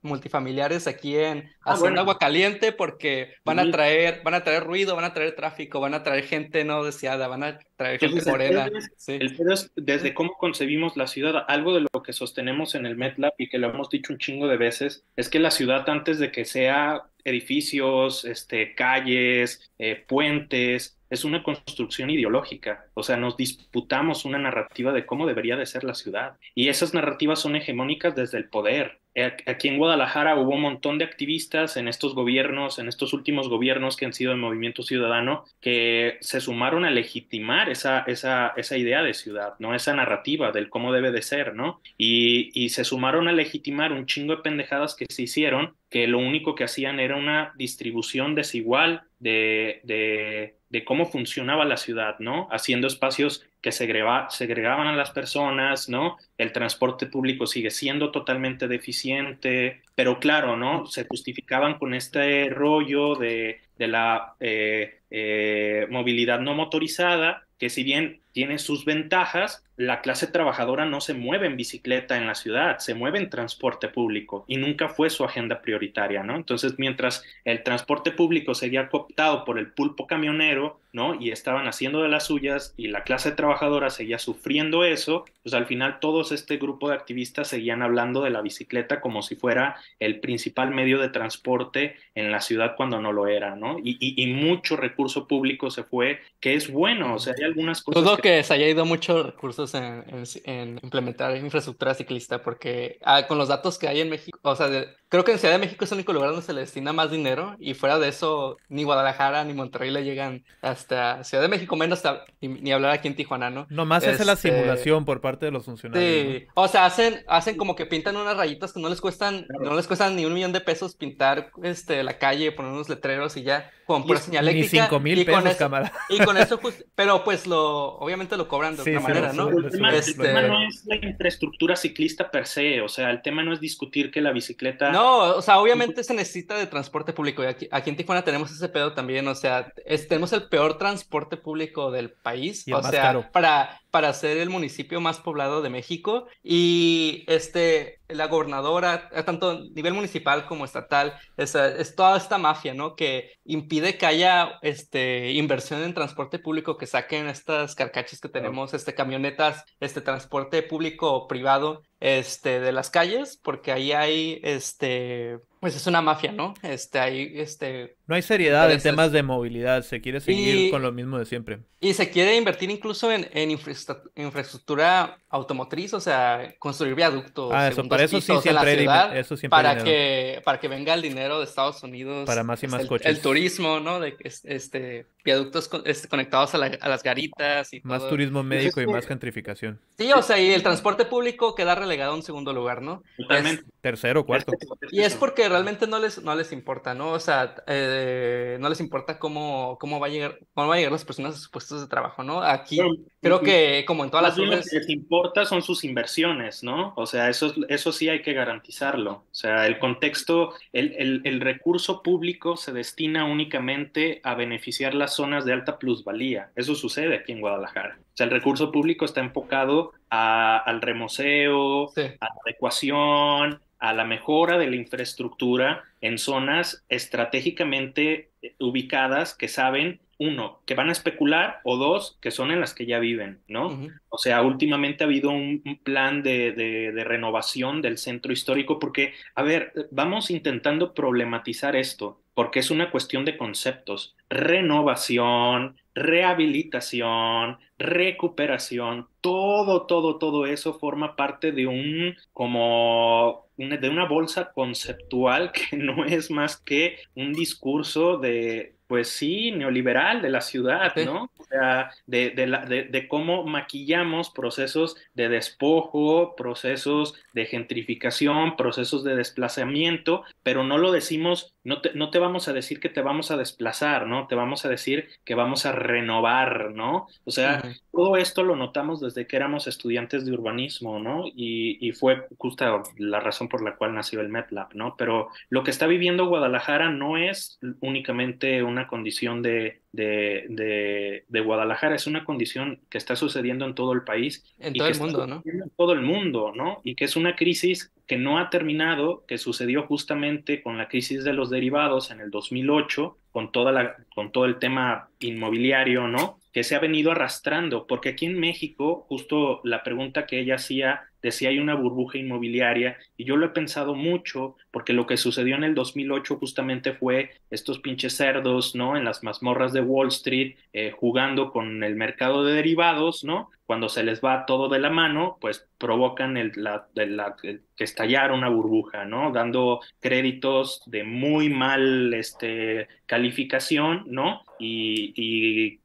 multifamiliares aquí en ah, Agua Caliente porque van a traer, van a traer ruido, van a traer tráfico, van a traer gente no deseada, van a traer gente morena. El pedo es desde cómo concebimos la ciudad, algo de lo que sostenemos en el MetLab y que lo hemos dicho un chingo de veces, es que la ciudad antes de que sea edificios, este, calles, eh, puentes, es una construcción ideológica, o sea, nos disputamos una narrativa de cómo debería de ser la ciudad. Y esas narrativas son hegemónicas desde el poder. Aquí en Guadalajara hubo un montón de activistas en estos gobiernos, en estos últimos gobiernos que han sido de movimiento ciudadano, que se sumaron a legitimar esa, esa, esa idea de ciudad, ¿no? Esa narrativa del cómo debe de ser, ¿no? Y, y se sumaron a legitimar un chingo de pendejadas que se hicieron, que lo único que hacían era una distribución desigual de, de de cómo funcionaba la ciudad, ¿no? Haciendo espacios que segregaban a las personas, ¿no? El transporte público sigue siendo totalmente deficiente, pero claro, ¿no? Se justificaban con este rollo de, la eh, eh, movilidad no motorizada, que si bien tiene sus ventajas, la clase trabajadora no se mueve en bicicleta en la ciudad, se mueve en transporte público y nunca fue su agenda prioritaria, ¿no? Entonces, mientras el transporte público seguía cooptado por el pulpo camionero, ¿no? Y estaban haciendo de las suyas y la clase trabajadora seguía sufriendo eso, pues al final todos este grupo de activistas seguían hablando de la bicicleta como si fuera el principal medio de transporte en la ciudad cuando no lo era, ¿no? Y, mucho recurso público se fue, que es bueno, o sea, hay algunas cosas... Dudo que... se haya ido muchos recursos en, implementar infraestructura ciclista, porque ah, con los datos que hay en México, o sea, creo que en Ciudad de México es el único lugar donde se le destina más dinero y fuera de eso ni Guadalajara ni Monterrey le llegan hasta Ciudad de México, menos ni, hablar aquí en Tijuana, ¿no? Nomás hace la este, simulación por parte de los funcionarios. Sí, o sea, hacen, hacen como que pintan unas rayitas que no les cuestan, no les cuestan ni un millón de pesos pintar este, la calle, poner unos letreros y ya, con pura señal eléctrica. Ni cinco mil pesos, con eso, cámara. Y con eso, pero pues lo, obviamente lo cobran de otra manera, ¿no? El tema, el este tema, no es la infraestructura ciclista per se, o sea, el tema no es discutir que la bicicleta... No, o sea, obviamente se necesita de transporte público, y aquí, aquí en Tijuana tenemos ese pedo también, o sea, tenemos el peor transporte público del país, o sea, para para ser el municipio más poblado de México y este la gobernadora, tanto a nivel municipal como estatal, es, es, toda esta mafia, ¿no? Que impide que haya este, inversión en transporte público, que saquen estas carcachas que tenemos, este, camionetas, este transporte público privado, este, de las calles, porque ahí hay, este, pues es una mafia, ¿no? Este, hay, este... No hay seriedad en temas de movilidad, se quiere seguir con lo mismo de siempre. Y se quiere invertir incluso en, en infraestructura automotriz, o sea, construir viaductos. Ah, eso, para eso sí siempre, eso siempre para que para que venga el dinero de Estados Unidos. Para más y más el, coches. El turismo, ¿no? De este viaductos este, conectados a, las garitas y Más turismo médico y más gentrificación. Sí, o sea, y el transporte público queda relegado en segundo lugar, ¿no? Totalmente. tercero, cuarto. Y es porque realmente no les, no les importa, ¿no? O sea, eh, no les importa cómo, cómo va a llegar, cómo va a llegar las personas a sus puestos de trabajo, ¿no? Aquí creo que como en todas las Lo que les importa son sus inversiones, ¿no? O sea, eso, eso sí hay que garantizarlo. O sea, el contexto, el, el, el recurso público se destina únicamente a beneficiar las zonas de alta plusvalía. Eso sucede aquí en Guadalajara. O sea, el recurso público está enfocado al remoseo, a la adecuación, a la mejora de la infraestructura en zonas estratégicamente ubicadas que saben uno, que van a especular, o dos, que son en las que ya viven, ¿no? O sea, últimamente ha habido un, plan de, de, renovación del centro histórico, porque, a ver, vamos intentando problematizar esto, porque es una cuestión de conceptos. Renovación, rehabilitación, recuperación, todo, todo, todo eso forma parte de un, como, de una bolsa conceptual que no es más que un discurso de, pues sí, neoliberal de la ciudad, ¿no? O sea, de, de, la, de, cómo maquillamos procesos de despojo, procesos de gentrificación, procesos de desplazamiento, pero no lo decimos, no te, no te vamos a decir que te vamos a desplazar, ¿no? Te vamos a decir que vamos a renovar, ¿no? O sea, todo esto lo notamos desde que éramos estudiantes de urbanismo, ¿no? Y, y fue justa la razón por la cual nació el MedLab, ¿no? Pero lo que está viviendo Guadalajara no es únicamente una condición de, de, de, Guadalajara, es una condición que está sucediendo en todo el país. En todo el mundo, ¿no? En todo el mundo, ¿no? Y que es una crisis que no ha terminado, que sucedió justamente con la crisis de los derivados en el 2008, con, toda la, con todo el tema inmobiliario, ¿no? Que se ha venido arrastrando, porque aquí en México, justo la pregunta que ella hacía de si hay una burbuja inmobiliaria, y yo lo he pensado mucho, porque lo que sucedió en el 2008 justamente fue estos pinches cerdos, ¿no? En las mazmorras de Wall Street, eh, jugando con el mercado de derivados, ¿no? Cuando se les va todo de la mano, pues provocan el, la, que estallara una burbuja, ¿no? Dando créditos de muy mal este, calificación, ¿no? Y,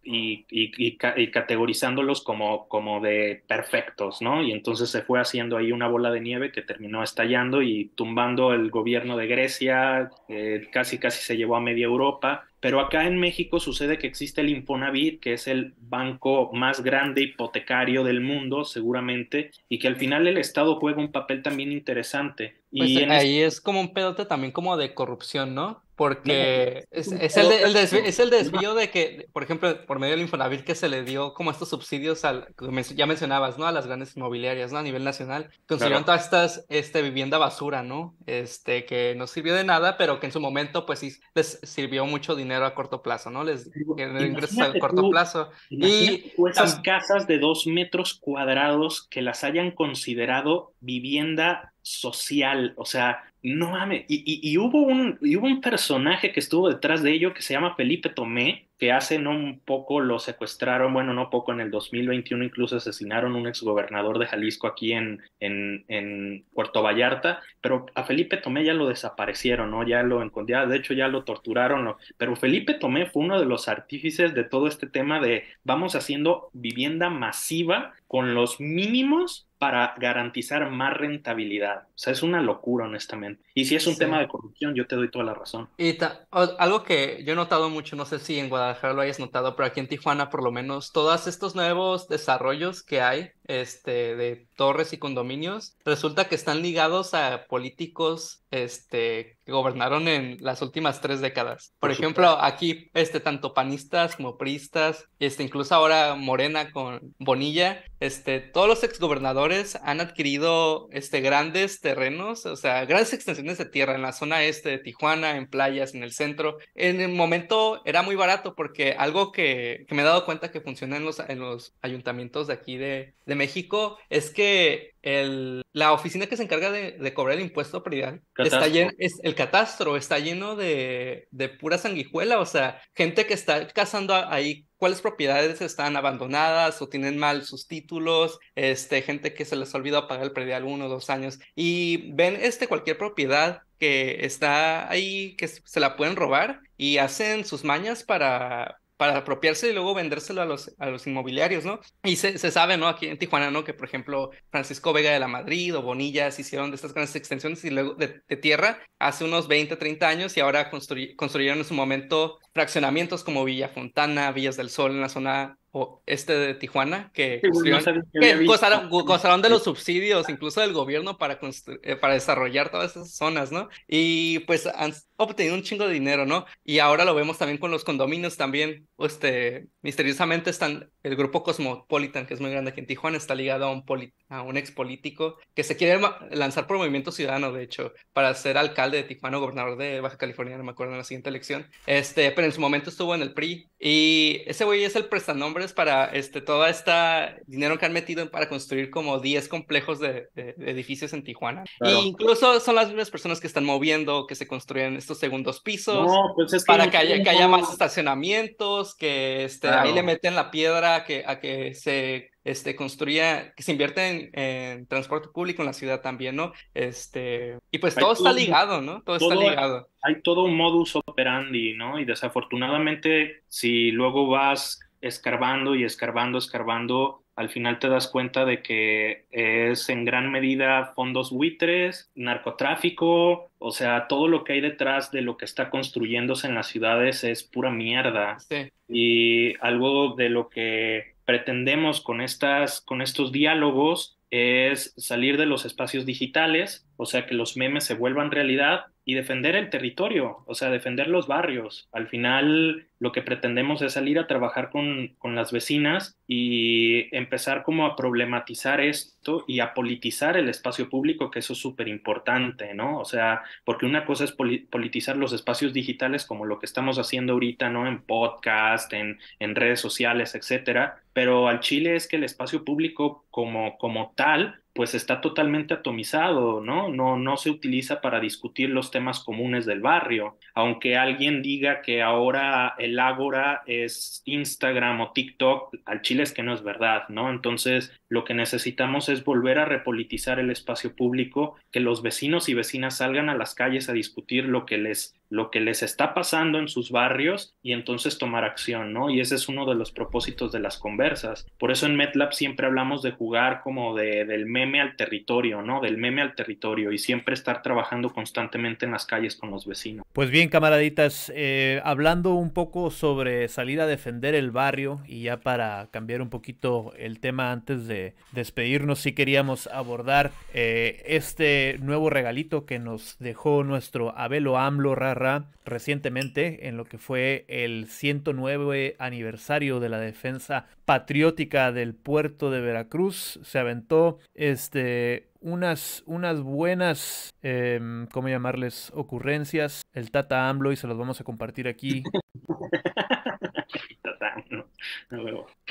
categorizándolos como, como de perfectos, ¿no? Y entonces se fue haciendo ahí una bola de nieve que terminó estallando y tumbando el gobierno de Grecia, eh, casi casi se llevó a media Europa, pero acá en México sucede que existe el Infonavit, que es el banco más grande hipotecario del mundo, seguramente, y que al final el Estado juega un papel también interesante, Pues y ahí es como un pedote también como de corrupción, ¿no? Porque es, es el, de- el desvío, es el desvío de que, por ejemplo, por medio del Infonavit que se le dio como estos subsidios al, ya mencionabas, ¿no? A las grandes inmobiliarias, ¿no? A nivel nacional. Construyeron todas estas, este, vivienda basura, ¿no? Este, que no sirvió de nada, pero que en su momento, pues sí, les sirvió mucho dinero a corto plazo, ¿no? Les ingresos a corto tú- plazo. Y tú esas casas de dos metros cuadrados que las hayan considerado vivienda social, o sea, no mames, y, y- hubo un, hubo un personaje que estuvo detrás de ello que se llama Felipe Tomé, que hace no un poco lo secuestraron, bueno, no poco, en el 2021 incluso asesinaron un exgobernador de Jalisco aquí en, en, en Puerto Vallarta, pero a Felipe Tomé ya lo desaparecieron, ¿no? Ya lo encontraron, de hecho ya lo torturaron, pero Felipe Tomé fue uno de los artífices de todo este tema de vamos haciendo vivienda masiva con los mínimos para garantizar más rentabilidad. O sea, es una locura, honestamente. Y si es un Sí. tema de corrupción, yo te doy toda la razón. Y algo que yo he notado mucho, no sé si en Guadalajara lo hayas notado, pero aquí en Tijuana por lo menos, todos estos nuevos desarrollos que hay, este, de torres y condominios, resulta que están ligados a políticos, este, gobernaron en las últimas tres décadas. Por Por ejemplo, aquí, este, tanto panistas como priistas, este, incluso ahora Morena con Bonilla, este, todos los exgobernadores han adquirido, este, grandes terrenos, o sea, grandes extensiones de tierra en la zona este de Tijuana, en playas, en el centro. En el momento era muy barato porque algo que, que me he dado cuenta que funciona en los, en los ayuntamientos de aquí de, de México es que el, la oficina que se encarga de, de cobrar el impuesto predial está lleno, es, el catastro está lleno de, de pura sanguijuela, o sea, gente que está cazando ahí cuáles propiedades están abandonadas o tienen mal sus títulos, este, gente que se les olvidó pagar el predial uno o dos años y ven este, cualquier propiedad que está ahí, que se la pueden robar y hacen sus mañas para, para apropiarse y luego vendérselo a los, a los inmobiliarios, ¿no? Y se, se sabe, ¿no? Aquí en Tijuana, ¿no? Que, por ejemplo, Francisco Vega de la Madrid o Bonilla se hicieron de estas grandes extensiones y luego de, tierra hace unos 20, 30 años y ahora construy- construyeron en su momento fraccionamientos como Villa Fontana, Villas del Sol en la zona o- este de Tijuana, que Sí, no que gozaron, go- gozaron de los subsidios, incluso del gobierno, para, constru- eh, para desarrollar todas esas zonas, ¿no? Y pues han obtenido un chingo de dinero, ¿no? Y ahora lo vemos también con los condominios también, este, misteriosamente están, el grupo Cosmopolitan, que es muy grande aquí en Tijuana, está ligado a un, poli- a un ex político que se quiere lanzar por Movimiento Ciudadano, de hecho, para ser alcalde de Tijuana, gobernador de Baja California, no me acuerdo en la siguiente elección, este, pero en su momento estuvo en el PRI, y ese güey es el prestanombres para este, toda esta dinero que han metido para construir como 10 complejos de, de- de edificios en Tijuana. Claro. Y incluso son las mismas personas que están moviendo, que se construyen estos segundos pisos No, pues es que para no que haya, que tenemos- haya más estacionamientos, que este, ahí le meten la piedra a que, a que se este, construya, que se invierte en, en transporte público en la ciudad también, ¿no? Este, y pues todo está ligado, ¿no? Todo está todo- ligado. hay todo un modus operandi, ¿no? Y desafortunadamente, si luego vas escarbando y escarbando, escarbando, al final te das cuenta de que es en gran medida fondos buitres, narcotráfico, o sea, todo lo que hay detrás de lo que está construyéndose en las ciudades es pura mierda. Sí. Y algo de lo que pretendemos con estas, con estos diálogos es salir de los espacios digitales, o sea, que los memes se vuelvan realidad y defender el territorio, o sea, defender los barrios. Al final, lo que pretendemos es salir a trabajar con, con las vecinas y empezar como a problematizar esto y a politizar el espacio público, que eso es súper importante, ¿no? O sea, porque una cosa es poli- politizar los espacios digitales como lo que estamos haciendo ahorita, ¿no? En podcast, en, en redes sociales, etcétera, pero al Chile es que el espacio público como, como tal pues está totalmente atomizado, ¿no? No, no se utiliza para discutir los temas comunes del barrio. Aunque alguien diga que ahora el Ágora es Instagram o TikTok, al Chile es que no es verdad, ¿no? Entonces, lo que necesitamos es volver a repolitizar el espacio público, que los vecinos y vecinas salgan a las calles a discutir lo que les lo que les está pasando en sus barrios y entonces tomar acción, ¿no? Y ese es uno de los propósitos de las conversas. Por eso en MetLab siempre hablamos de jugar como de, del meme al territorio, ¿no? Del meme al territorio y siempre estar trabajando constantemente en las calles con los vecinos. Pues bien, camaraditas, eh, hablando un poco sobre salir a defender el barrio y ya para cambiar un poquito el tema antes de despedirnos, sí queríamos abordar eh, este nuevo regalito que nos dejó nuestro Abelo AMLO Rara recientemente en lo que fue el 109 aniversario de la defensa patriótica del puerto de Veracruz. Se aventó este unas, unas buenas, eh, ¿cómo llamarles? Ocurrencias. El Tata AMLO y se los vamos a compartir aquí.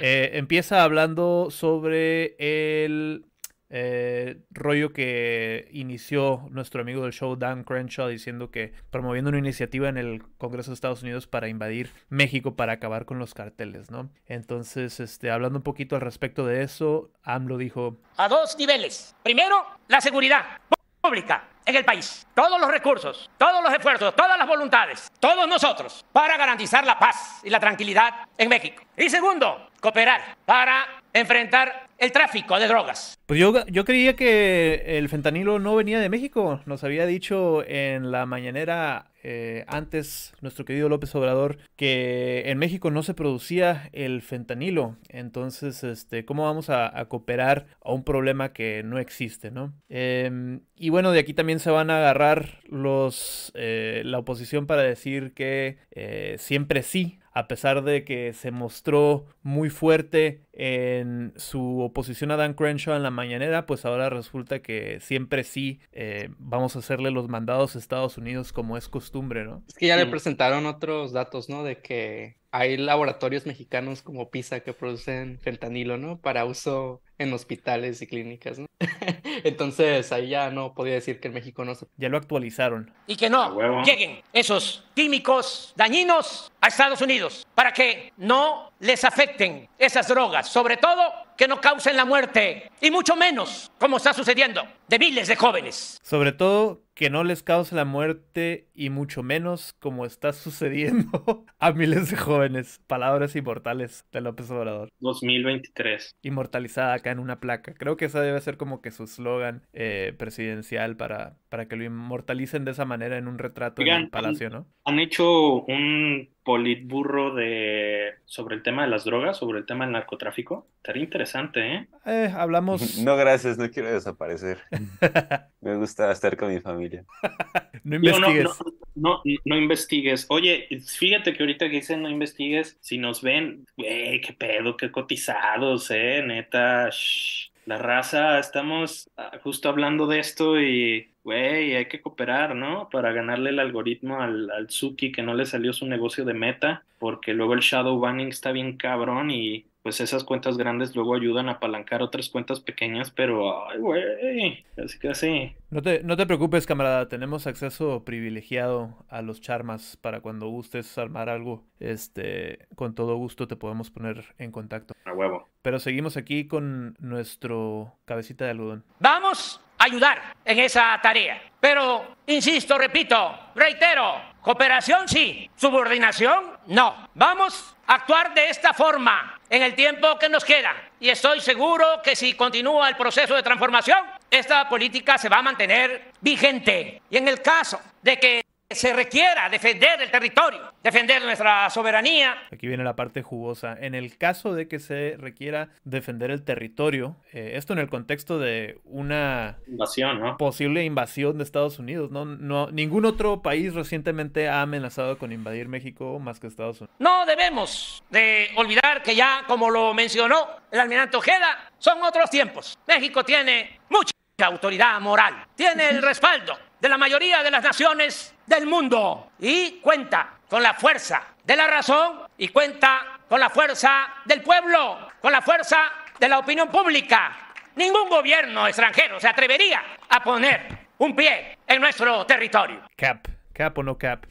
eh, empieza hablando sobre el eh, rollo que inició nuestro amigo del show Dan Crenshaw diciendo que promoviendo una iniciativa en el Congreso de Estados Unidos para invadir México para acabar con los carteles, ¿no? Entonces, este, hablando un poquito al respecto de eso, AMLO dijo... A dos niveles. Primero, la seguridad pública en el país. Todos los recursos, todos los esfuerzos, todas las voluntades, todos nosotros, para garantizar la paz y la tranquilidad en México. Y segundo, cooperar para enfrentar el tráfico de drogas. Pues yo, yo creía que el fentanilo no venía de México. Nos había dicho en la mañanera eh, antes nuestro querido López Obrador que en México no se producía el fentanilo. Entonces, este, ¿cómo vamos a, cooperar a un problema que no existe, no? Eh, y bueno, de aquí también se van a agarrar los eh, la oposición para decir que eh, siempre sí a pesar de que se mostró muy fuerte en su oposición a Dan Crenshaw en la mañanera, pues ahora resulta que siempre sí eh, vamos a hacerle los mandados a Estados Unidos como es costumbre, ¿no? Es que ya le presentaron otros datos, ¿no? De que hay laboratorios mexicanos como PISA que producen fentanilo, ¿no? Para uso en hospitales y clínicas, ¿no? Entonces ahí ya no podía decir que en México no se... Ya lo actualizaron. Y que no lleguen esos químicos dañinos a Estados Unidos para que no les afecten esas drogas, sobre todo que no causen la muerte y mucho menos, como está sucediendo, de miles de jóvenes. Sobre todo que no les cause la muerte y mucho menos como está sucediendo a miles de jóvenes. Palabras inmortales de López Obrador. 2023. Inmortalizada acá en una placa. Creo que esa debe ser como que su eslogan eh, presidencial para, para que lo inmortalicen de esa manera en un retrato Oigan, en el palacio, ¿no? Han hecho un politburro de sobre el tema de las drogas, sobre el tema del narcotráfico. Estaría interesante, ¿eh? Eh, hablamos... No, gracias, no quiero desaparecer. Me gusta estar con mi familia. no Yo no, investigues. no, no, no investigues. Oye, fíjate que ahorita que dicen no investigues, si nos ven, güey, qué pedo, qué cotizados, eh, neta. shh. La raza, estamos ah, justo hablando de esto y, güey, hay que cooperar, ¿no? Para ganarle el algoritmo al, al Suki que no le salió su negocio de meta, porque luego el shadow banning está bien cabrón y pues esas cuentas grandes luego ayudan a apalancar otras cuentas pequeñas, pero, ay, güey, casi casi. No te, no te preocupes, camarada. Tenemos acceso privilegiado a los charmas para cuando gustes armar algo. Este, con todo gusto te podemos poner en contacto. A huevo. Pero seguimos aquí con nuestro cabecita de algodón. Vamos ayudar en esa tarea. Pero, insisto, repito, reitero, cooperación sí, subordinación no. Vamos a actuar de esta forma en el tiempo que nos queda. Y estoy seguro que si continúa el proceso de transformación, esta política se va a mantener vigente. Y en el caso de que se requiera defender el territorio, defender nuestra soberanía, Aquí viene la parte jugosa. En el caso de que se requiera defender el territorio, eh, esto en el contexto de una Invasión, ¿no? posible invasión de Estados Unidos, ¿no? no ningún otro país recientemente ha amenazado con invadir México más que Estados Unidos. no debemos de olvidar que ya, como lo mencionó el almirante Ojeda, son otros tiempos. México tiene mucha autoridad moral, tiene el respaldo de la mayoría de las naciones del mundo y cuenta con la fuerza de la razón y cuenta con la fuerza del pueblo, con la fuerza de la opinión pública. Ningún gobierno extranjero se atrevería a poner un pie en nuestro territorio. Cap, Cap o no cap.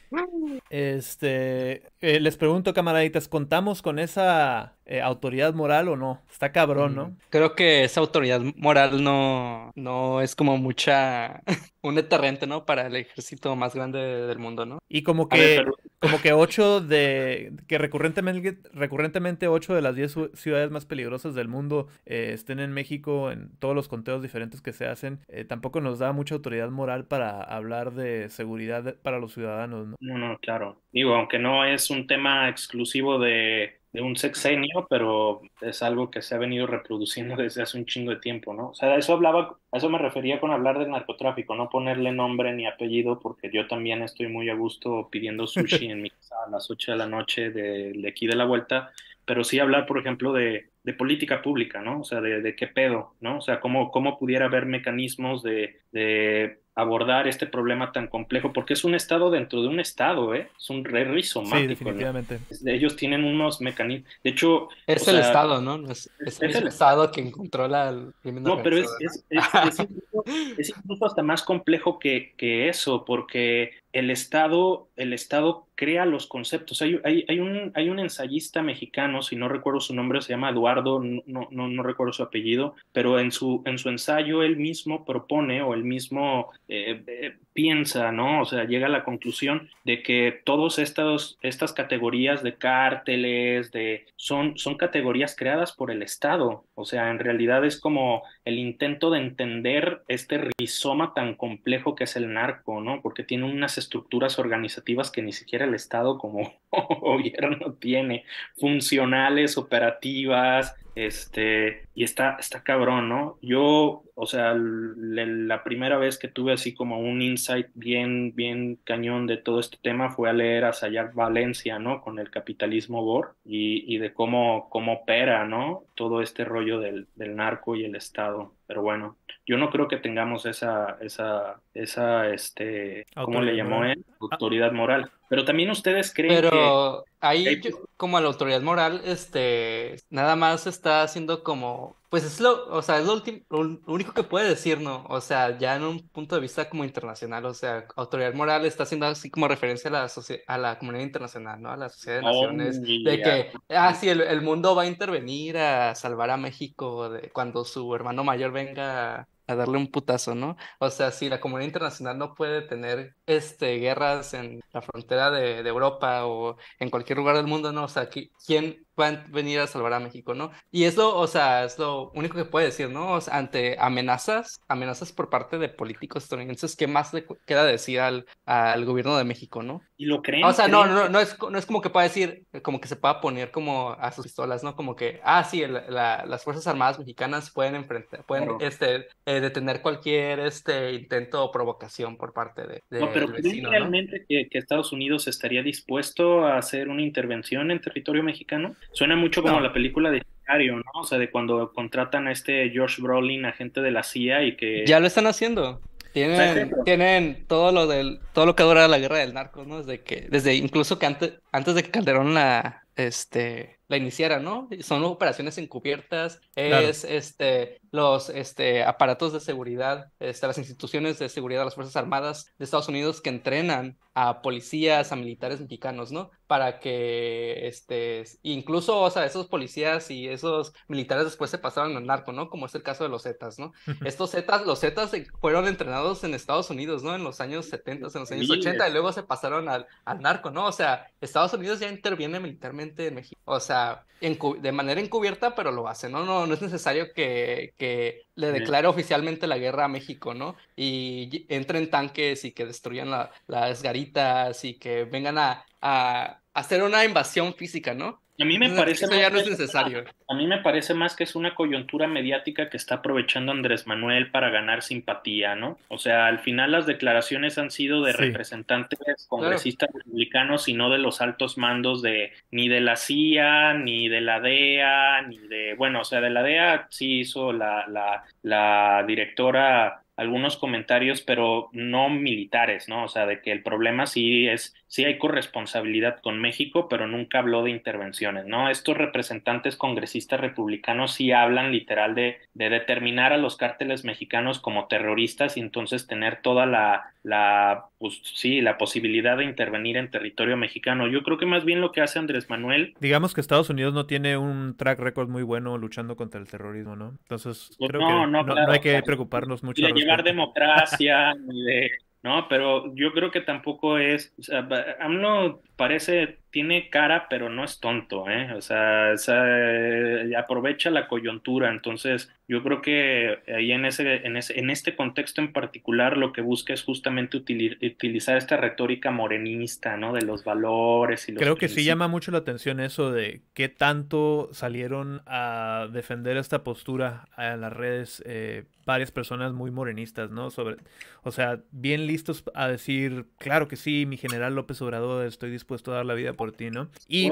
Este, eh, les pregunto, camaraditas, ¿contamos con esa eh, autoridad moral o no? Está cabrón, ¿no? Creo que esa autoridad moral no, no es como mucha, un deterrente, ¿no? Para el ejército más grande del mundo, ¿no? Y como ver, que, pero- como que ocho de, que recurrentemente, recurrentemente ocho de las diez ciu- ciudades más peligrosas del mundo eh, estén en México en todos los conteos diferentes que se hacen, eh, tampoco nos da mucha autoridad moral para hablar de seguridad para los ciudadanos, ¿no? No, no, claro. Digo, aunque no es un tema exclusivo de, de un sexenio, pero es algo que se ha venido reproduciendo desde hace un chingo de tiempo, ¿no? O sea, eso hablaba, a eso me refería con hablar del narcotráfico, no ponerle nombre ni apellido, porque yo también estoy muy a gusto pidiendo sushi en mi casa a las 8 de la noche de, de aquí de la vuelta, pero sí hablar, por ejemplo, de, de política pública, ¿no? O sea, de, de qué pedo, ¿no? O sea, cómo, cómo pudiera haber mecanismos de, de abordar este problema tan complejo, porque es un estado dentro de un estado, ¿eh? Es un re Sí, rizomático, ¿no? definitivamente. Ellos tienen unos mecanismos, de hecho, Es el sea, Estado, ¿no? Es, es el es el- mismo Estado quien controla el crimen No, pero es, organizado, es, es- es incluso, es incluso hasta más complejo que, que eso, porque el Estado, el Estado crea los conceptos. Hay, hay, hay un, hay un ensayista mexicano, si no recuerdo su nombre, se llama Eduardo, no, no, no recuerdo su apellido, pero en su, en su ensayo él mismo propone o él mismo eh, eh, piensa, ¿no? O sea, llega a la conclusión de que todas estas, categorías de cárteles, de, son, son categorías creadas por el Estado. O sea, en realidad es como el intento de entender este rizoma tan complejo que es el narco, ¿no? Porque tiene unas estructuras organizativas que ni siquiera el Estado como gobierno tiene, funcionales, operativas, este, y está, está cabrón, ¿no? Yo, o sea, la primera vez que tuve así como un insight bien, bien cañón de todo este tema fue a leer a Sayar Valencia, ¿no? Con el capitalismo Bor y, y de cómo, cómo opera, ¿no? Todo este rollo del, del narco y el Estado. Pero bueno, yo no creo que tengamos esa, esa, esa, este, ¿cómo le Autoridad llamó moral. él? Autoridad moral. Pero también ustedes creen que... Pero ahí, yo- como la autoridad moral, este, nada más está haciendo como, pues es lo, o sea, es lo último, lo único que puede decir, ¿no? O sea, ya en un punto de vista como internacional, o sea, autoridad moral está haciendo así como referencia a la a la comunidad internacional, ¿no? A la sociedad de Oh, naciones, de ya. que, ah, sí, el, el mundo va a intervenir a salvar a México de cuando su hermano mayor venga a darle un putazo, ¿no? O sea, si la comunidad internacional no puede tener este, guerras en la frontera de, de Europa o en cualquier lugar del mundo, ¿no? O sea, ¿qui- ¿quién a venir a salvar a México, ¿no? Y es lo, o sea, es lo único que puede decir, ¿no? O sea, ante amenazas, amenazas por parte de políticos estadounidenses, ¿qué más le queda decir al, al gobierno de México, ¿no? ¿Y lo creen? O sea, no, ¿Creen no, no es, no es como que pueda decir, como que se pueda poner como a sus pistolas, ¿no? Como que, ah, sí, la- las Fuerzas Armadas mexicanas pueden enfrentar, pueden, Claro. este, eh, detener cualquier, este, intento o provocación por parte de, No, pero ¿creen realmente que, que Estados Unidos estaría dispuesto a hacer una intervención en territorio mexicano? Suena mucho como No. la película de Sicario, ¿no? O sea, de cuando contratan a este George Brolin, agente de la CIA, y que... Ya lo están haciendo. Tienen, todo lo del, todo lo que dura la guerra del narco, ¿no? Desde que, desde incluso que antes, antes de que Calderón la, este, la iniciara, ¿no? Son operaciones encubiertas, Claro. es este, los este, aparatos de seguridad, este, las instituciones de seguridad de las Fuerzas Armadas de Estados Unidos que entrenan a policías, a militares mexicanos, ¿no? Para que, este, incluso, o sea, esos policías y esos militares después se pasaron al narco, ¿no? Como es el caso de los Zetas, ¿no? Estos Zetas, los Zetas fueron entrenados en Estados Unidos, ¿no? En los años 70, en los años Miles. 80, y luego se pasaron al, al narco, ¿no? O sea, Estados Unidos ya interviene militarmente en México. O sea, de manera encubierta, pero lo hace, ¿no? No, no es necesario que, que le Sí. declare oficialmente la guerra a México, ¿no? Y y- entren tanques y que destruyan la- las garitas y que vengan a, a hacer una invasión física, ¿no? A mí me parece eso ya más no es que- necesario. A mí me parece más que es una coyuntura mediática que está aprovechando Andrés Manuel para ganar simpatía, ¿no? O sea, al final las declaraciones han sido de Sí. representantes congresistas republicanos y no de los altos mandos de ni de la CIA, ni de la DEA, ni de, bueno, o sea, de la DEA sí hizo la, la, la directora algunos comentarios, pero no militares, ¿no? O sea, de que el problema sí es, sí hay corresponsabilidad con México, pero nunca habló de intervenciones, ¿no? Estos representantes congresistas republicanos sí hablan literal de, de determinar a los cárteles mexicanos como terroristas y entonces tener toda la, la, pues sí, la posibilidad de intervenir en territorio mexicano. Yo creo que más bien lo que hace Andrés Manuel. Digamos que Estados Unidos no tiene un track record muy bueno luchando contra el terrorismo, ¿no? Entonces, pues creo que no, no, hay que preocuparnos mucho llevar democracia, ni de, ¿no? Pero yo creo que tampoco es, o sea, AMLO parece tiene cara, pero no es tonto, ¿eh? O sea, eh, aprovecha la coyuntura. Entonces, yo creo que ahí en ese, en ese, en este contexto en particular, lo que busca es justamente utilizar esta retórica morenista, ¿no? De los valores y los Creo que sí llama mucho la atención eso de qué tanto salieron a defender esta postura en las redes eh, varias personas muy morenistas, ¿no? Sobre, o sea, bien listos a decir, claro que sí, mi general López Obrador, estoy dispuesto a dar la vida por ti, ¿no? Y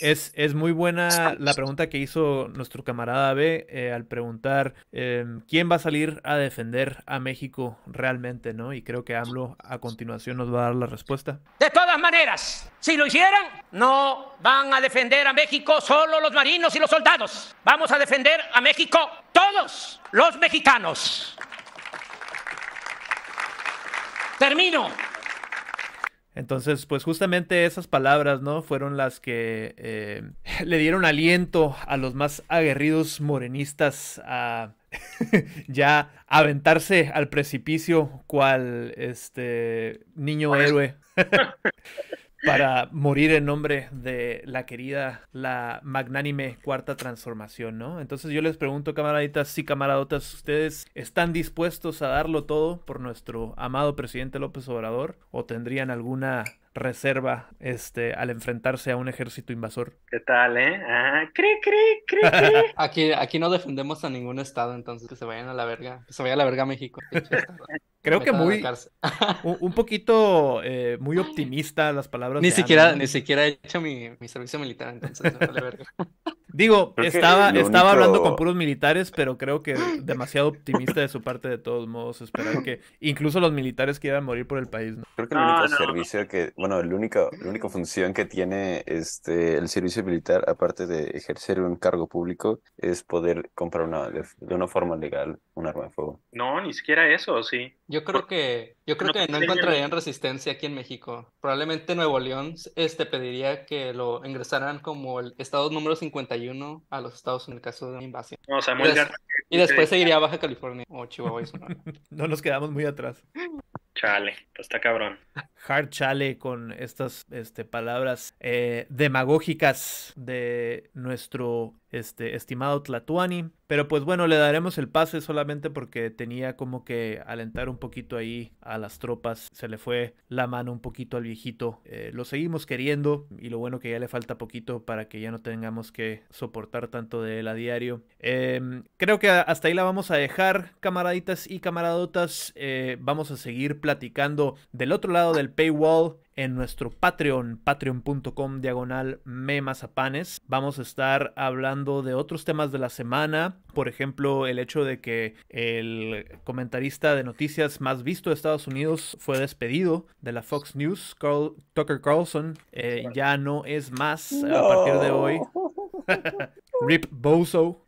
es, es muy buena la pregunta que hizo nuestro camarada B eh, al preguntar em, quién va a salir a defender a México realmente, ¿no? Y creo que AMLO a continuación nos va a dar la respuesta. De todas maneras, si lo hicieran, no van a defender a México solo los marinos y los soldados. Vamos a defender a México todos los mexicanos. Termino. Entonces, pues justamente esas palabras, ¿no? Fueron las que eh, le dieron aliento a los más aguerridos morenistas a ya aventarse al precipicio cual este niño héroe para morir en nombre de la querida, la magnánime cuarta transformación, ¿no? Entonces yo les pregunto, camaraditas y camaradotas, ¿ustedes están dispuestos a darlo todo por nuestro amado presidente López Obrador? ¿O tendrían alguna reserva este, al enfrentarse a un ejército invasor. ¿Qué tal, eh? Ah, cri, cri, cri, cri. aquí, aquí no defendemos a ningún estado, entonces que se vayan a la verga, que se vaya a la verga a México. Creo que muy un, poquito eh, muy optimista las palabras. Ni siquiera, ni siquiera he hecho mi, mi servicio militar, entonces no vale verga. Digo, estaba, estaba hablando con puros militares, pero creo que demasiado optimista de su parte de todos modos, esperar que incluso los militares quieran morir por el país. ¿no? Creo que el único servicio que, bueno, el único, la única función que tiene este el servicio militar, aparte de ejercer un cargo público, es poder comprar una, de, una forma legal un arma de fuego. No, ni siquiera eso, sí. Yo creo que, yo creo que no encontrarían resistencia aquí en México. Probablemente Nuevo León este pediría que lo ingresaran como el estado número 51 a los Estados en el caso de una invasión. y, después seguiría Baja California o Chihuahua. no nos quedamos muy atrás. Chale, pues está cabrón. Hard chale con estas este, palabras eh, demagógicas de nuestro este, estimado Tlatuani. Pero pues bueno, le daremos el pase solamente porque tenía como que alentar un poquito ahí a las tropas. Se le fue la mano un poquito al viejito. Eh, lo seguimos queriendo y lo bueno que ya le falta poquito para que ya no tengamos que soportar tanto de él a diario. Em, creo que hasta ahí la vamos a dejar, camaraditas y camaradotas. Eh, vamos a seguir platicando del otro lado del paywall en nuestro Patreon, patreon.com diagonal memazapanes. Vamos a estar hablando de otros temas de la semana, por ejemplo, el hecho de que el comentarista de noticias más visto de Estados Unidos fue despedido de la Fox News, Tucker Carlson, eh, ya no es más a partir de hoy. Rip Bozo.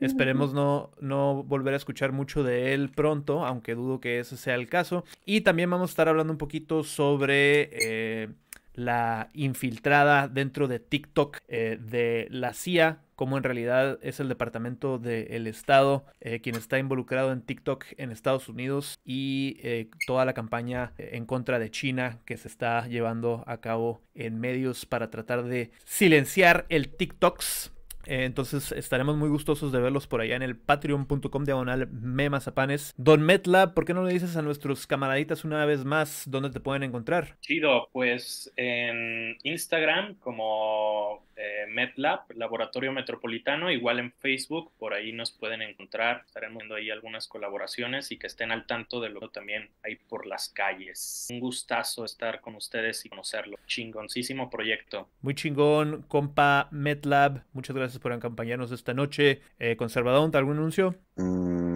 Esperemos no, no volver a escuchar mucho de él pronto, aunque dudo que ese sea el caso. Y también vamos a estar hablando un poquito sobre eh, la infiltrada dentro de TikTok eh, de la CIA, como en realidad es el Departamento del Estado eh, quien está involucrado en TikTok en Estados Unidos y toda la campaña en contra de China que se está llevando a cabo en medios para tratar de silenciar el TikToks eh, entonces estaremos muy gustosos de verlos por allá en el patreon.com diagonal memazapanes. Don Metla, ¿por qué no le dices a nuestros camaraditas una vez más dónde te pueden encontrar? Chido, pues en Instagram como eh, MedLab, Laboratorio Metropolitano, igual en Facebook, por ahí nos pueden encontrar, estaremos viendo ahí algunas colaboraciones y que estén al tanto de lo también ahí por las calles. Un gustazo estar con ustedes y conocerlo. Chingoncísimo proyecto. Muy chingón, compa MedLab, muchas gracias por acompañarnos esta noche. Eh, Conservador, ¿algún anuncio? Mm,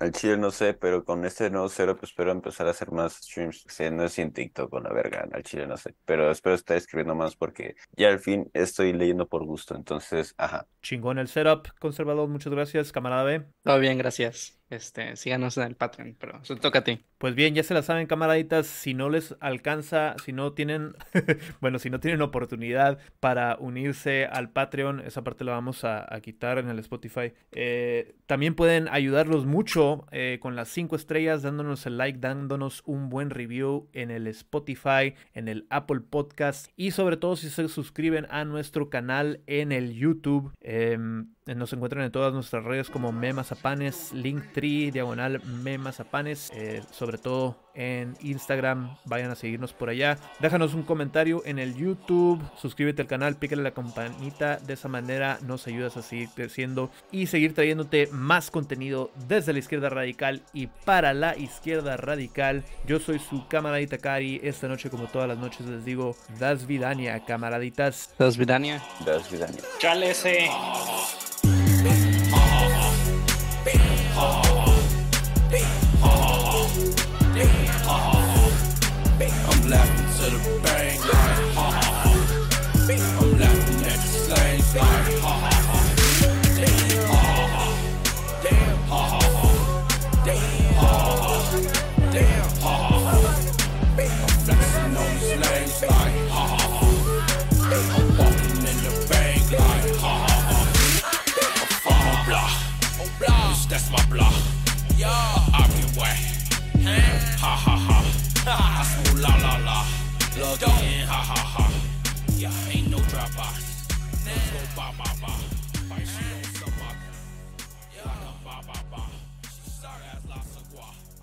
Al chile no sé, pero con este nuevo cero pues espero empezar a hacer más streams. No es en TikTok con la verga, al chile no sé. Pero espero estar escribiendo más porque ya al fin estoy leyendo por gusto. Entonces, ajá. Chingón el setup, conservador. Muchas gracias, camarada B. Todo bien, gracias. Este, síganos en el Patreon, pero se toca a ti. Pues bien, ya se la saben, camaraditas. Si no les alcanza, si no tienen, bueno, si no tienen oportunidad para unirse al Patreon, esa parte la vamos a, a quitar en el Spotify. Eh, también pueden ayudarlos mucho eh, con las 5 estrellas, dándonos el like, dándonos un buen review en el Spotify, en el Apple Podcast y sobre todo si se suscriben a nuestro canal en el YouTube. Um, nos encuentran en todas nuestras redes como Memazapanes, Linktree, Diagonal Memazapanes, eh, sobre todo en Instagram, vayan a seguirnos por allá. Déjanos un comentario en el YouTube, suscríbete al canal, pícale la campanita, de esa manera nos ayudas a seguir creciendo y seguir trayéndote más contenido desde la izquierda radical y para la izquierda radical. Yo soy su camaradita Kari, esta noche como todas las noches les digo, Das Vidania, camaraditas. Das Vidania. Das Vidania. Chale ese. Laughing to the bang like ha ha ha. I'm laughing at the slang like ha ha ha. Ha ha ha. Damn ha ha ha. Damn ha ha ha. Damn ha ha ha. I'm flexing on these lanes like ha ha ha. I'm walking in the bank like ha ha ha. I'm from on block. That's my block. I be way. Ha ha ha. Smoke la la la. Plug in, ha ha ha. Yeah, ain't no drop off. Let's go ba ba ba.